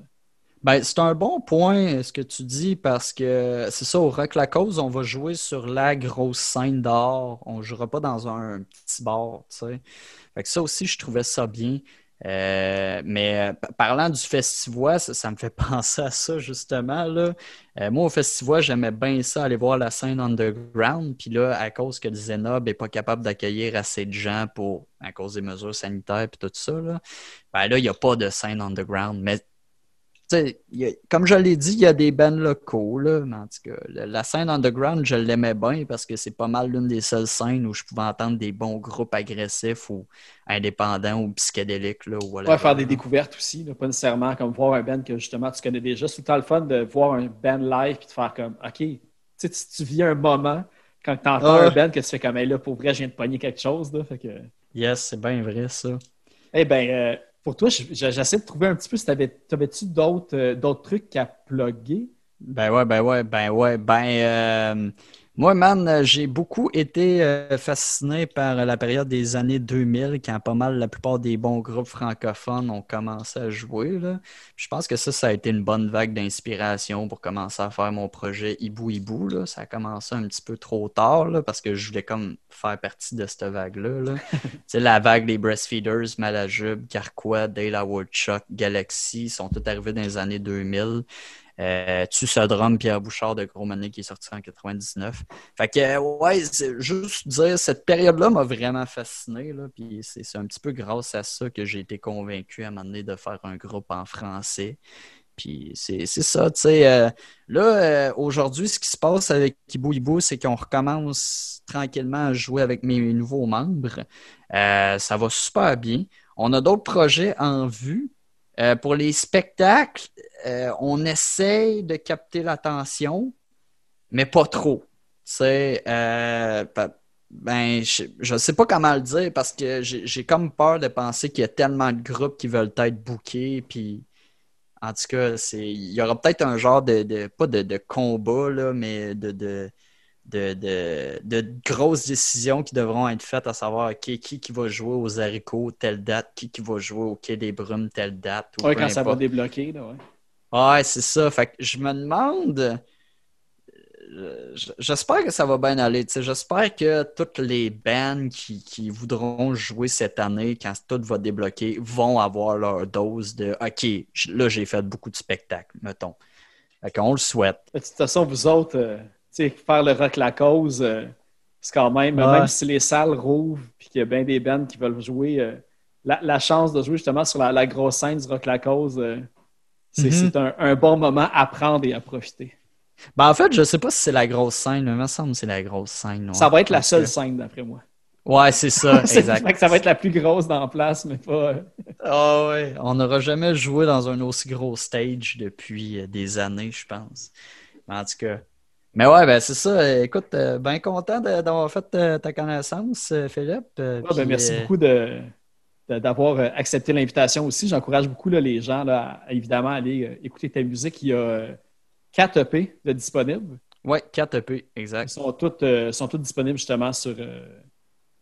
Ben, c'est un bon point ce que tu dis parce que c'est ça, au Rock La Cause, on va jouer sur la grosse scène d'or. On ne jouera pas dans un petit bar, tu sais. Fait que ça aussi, je trouvais ça bien. Euh, mais euh, parlant du festival, ça, me fait *laughs* penser à ça justement. Là. Euh, moi, au festival, j'aimais bien ça, aller voir la scène underground. Puis là, à cause que Zenob n'est pas capable d'accueillir assez de gens pour, à cause des mesures sanitaires et tout ça, là, ben là, il n'y a pas de scène underground. Mais comme je l'ai dit, il y a des bands locaux. Là, en tout cas, la scène underground, je l'aimais bien parce que c'est pas mal l'une des seules scènes où je pouvais entendre des bons groupes agressifs ou indépendants ou psychédéliques. Là, ou ouais, faire des découvertes aussi, pas nécessairement comme voir un band que justement tu connais déjà. C'est tout le fun de voir un band live et de faire comme OK, tu, tu vis un moment quand tu entends un band que tu fais comme là, pour vrai, je viens de pogner quelque chose. Là, fait que... Yes, c'est bien vrai ça. Eh bien, euh, pour toi, j'essaie de trouver un petit peu si t'avais-tu d'autres euh, d'autres trucs à plugger? Ben ouais, ben ouais, ben ouais, ben euh, moi, man, j'ai beaucoup été euh, fasciné par la période des années 2000, quand pas mal la plupart des bons groupes francophones ont commencé à jouer. Là. Je pense que ça, ça a été une bonne vague d'inspiration pour commencer à faire mon projet Hibou Hibou. Là. Ça a commencé un petit peu trop tard, là, parce que je voulais comme faire partie de cette vague-là. Là. *laughs* la vague des Breastfeeders, Malajube, Carquois, Dale Woodchuck, Galaxy sont tous arrivés dans les années 2000. Euh, tu ce drum Pierre Bouchard de Gros Money qui est sorti en 99. Fait que, ouais, juste dire, cette période-là m'a vraiment fasciné. Là, puis c'est un petit peu grâce à ça que j'ai été convaincu à un moment donné de faire un groupe en français. Puis c'est ça, tu sais. Euh, là, euh, aujourd'hui, ce qui se passe avec Ibu Ibu, c'est qu'on recommence tranquillement à jouer avec mes nouveaux membres. ça va super bien. On a d'autres projets en vue. pour les spectacles, euh, on essaye de capter l'attention, mais pas trop. C'est euh, ben, je ne sais pas comment le dire parce que j'ai comme peur de penser qu'il y a tellement de groupes qui veulent être bookés. Puis, en tout cas, il y aura peut-être un genre de, pas de, combat, là, mais de, de, de, grosses décisions qui devront être faites, à savoir qui, qui, va jouer aux haricots telle date, qui, qui va jouer au Quai des Brumes telle date. Oui, quand ça va débloquer. Là, ouais. Ouais, c'est ça. Fait que je me demande. Euh, j'espère que ça va bien aller. J'espère que toutes les bands qui, voudront jouer cette année, quand tout va débloquer, vont avoir leur dose de OK, là, j'ai fait beaucoup de spectacles, mettons. Fait qu'on le souhaite. De toute façon, vous autres, euh, faire le rock la cause, euh, c'est quand même, même si les salles rouvrent et qu'il y a bien des bands qui veulent jouer, la, chance de jouer justement sur la, la grosse scène du rock la cause c'est mhm. un, bon moment à prendre et à profiter. Ben, en fait, je ne sais pas si c'est la grosse scène, mais il me semble que c'est la grosse scène. Ça va être la seule scène, d'après moi. Ouais, c'est ça, *laughs* exact. ça va être la plus grosse dans la place, mais pas. *laughs* Ah ouais. On n'aura jamais joué dans un aussi gros stage depuis euh, des années, je pense. Mais en tout cas. Mais ouais, ben c'est ça. Écoute, euh, bien content d'avoir fait euh, ta connaissance, Philippe. ben, merci beaucoup de, d'avoir euh, accepté l'invitation aussi. J'encourage beaucoup les gens à, évidemment aller euh, écouter ta musique. Il y a 4 euh, EP de disponibles. Oui, 4 EP, exact. Ils sont toutes, sont toutes disponibles justement sur,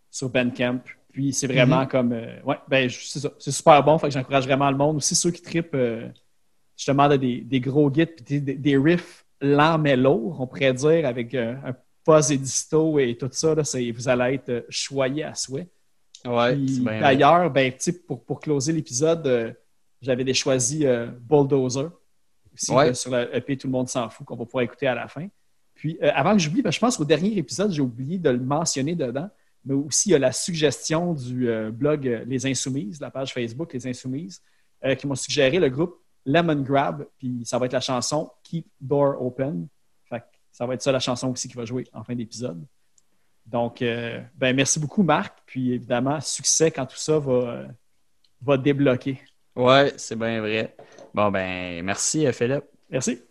sur Bandcamp. Puis c'est vraiment mm-hmm. comme. ouais, ben c'est super bon. Fait que j'encourage vraiment le monde. Aussi ceux qui tripent justement des, des, gros guides puis des, riffs lents mais lourds, on pourrait dire, avec un pause et disto et tout ça. Là, vous allez être choyé à souhait. D'ailleurs, ben, pour, pour closer l'épisode, euh, j'avais choisi euh, Bulldozer. Aussi, euh, sur la EP, tout le monde s'en fout, qu'on va pouvoir écouter à la fin. Puis, avant que j'oublie, ben, je pense qu'au dernier épisode, j'ai oublié de le mentionner dedans, mais aussi il y a la suggestion du blog Les Insoumises, la page Facebook Les Insoumises, qui m'ont suggéré le groupe Lemon Grab, puis ça va être la chanson Keep Door Open. Fait ça va être ça la chanson aussi qui va jouer en fin d'épisode. Donc, ben, merci beaucoup, Marc. Puis évidemment, succès quand tout ça va, va débloquer. Ouais, c'est bien vrai. Bon, ben, merci, Philippe. Merci.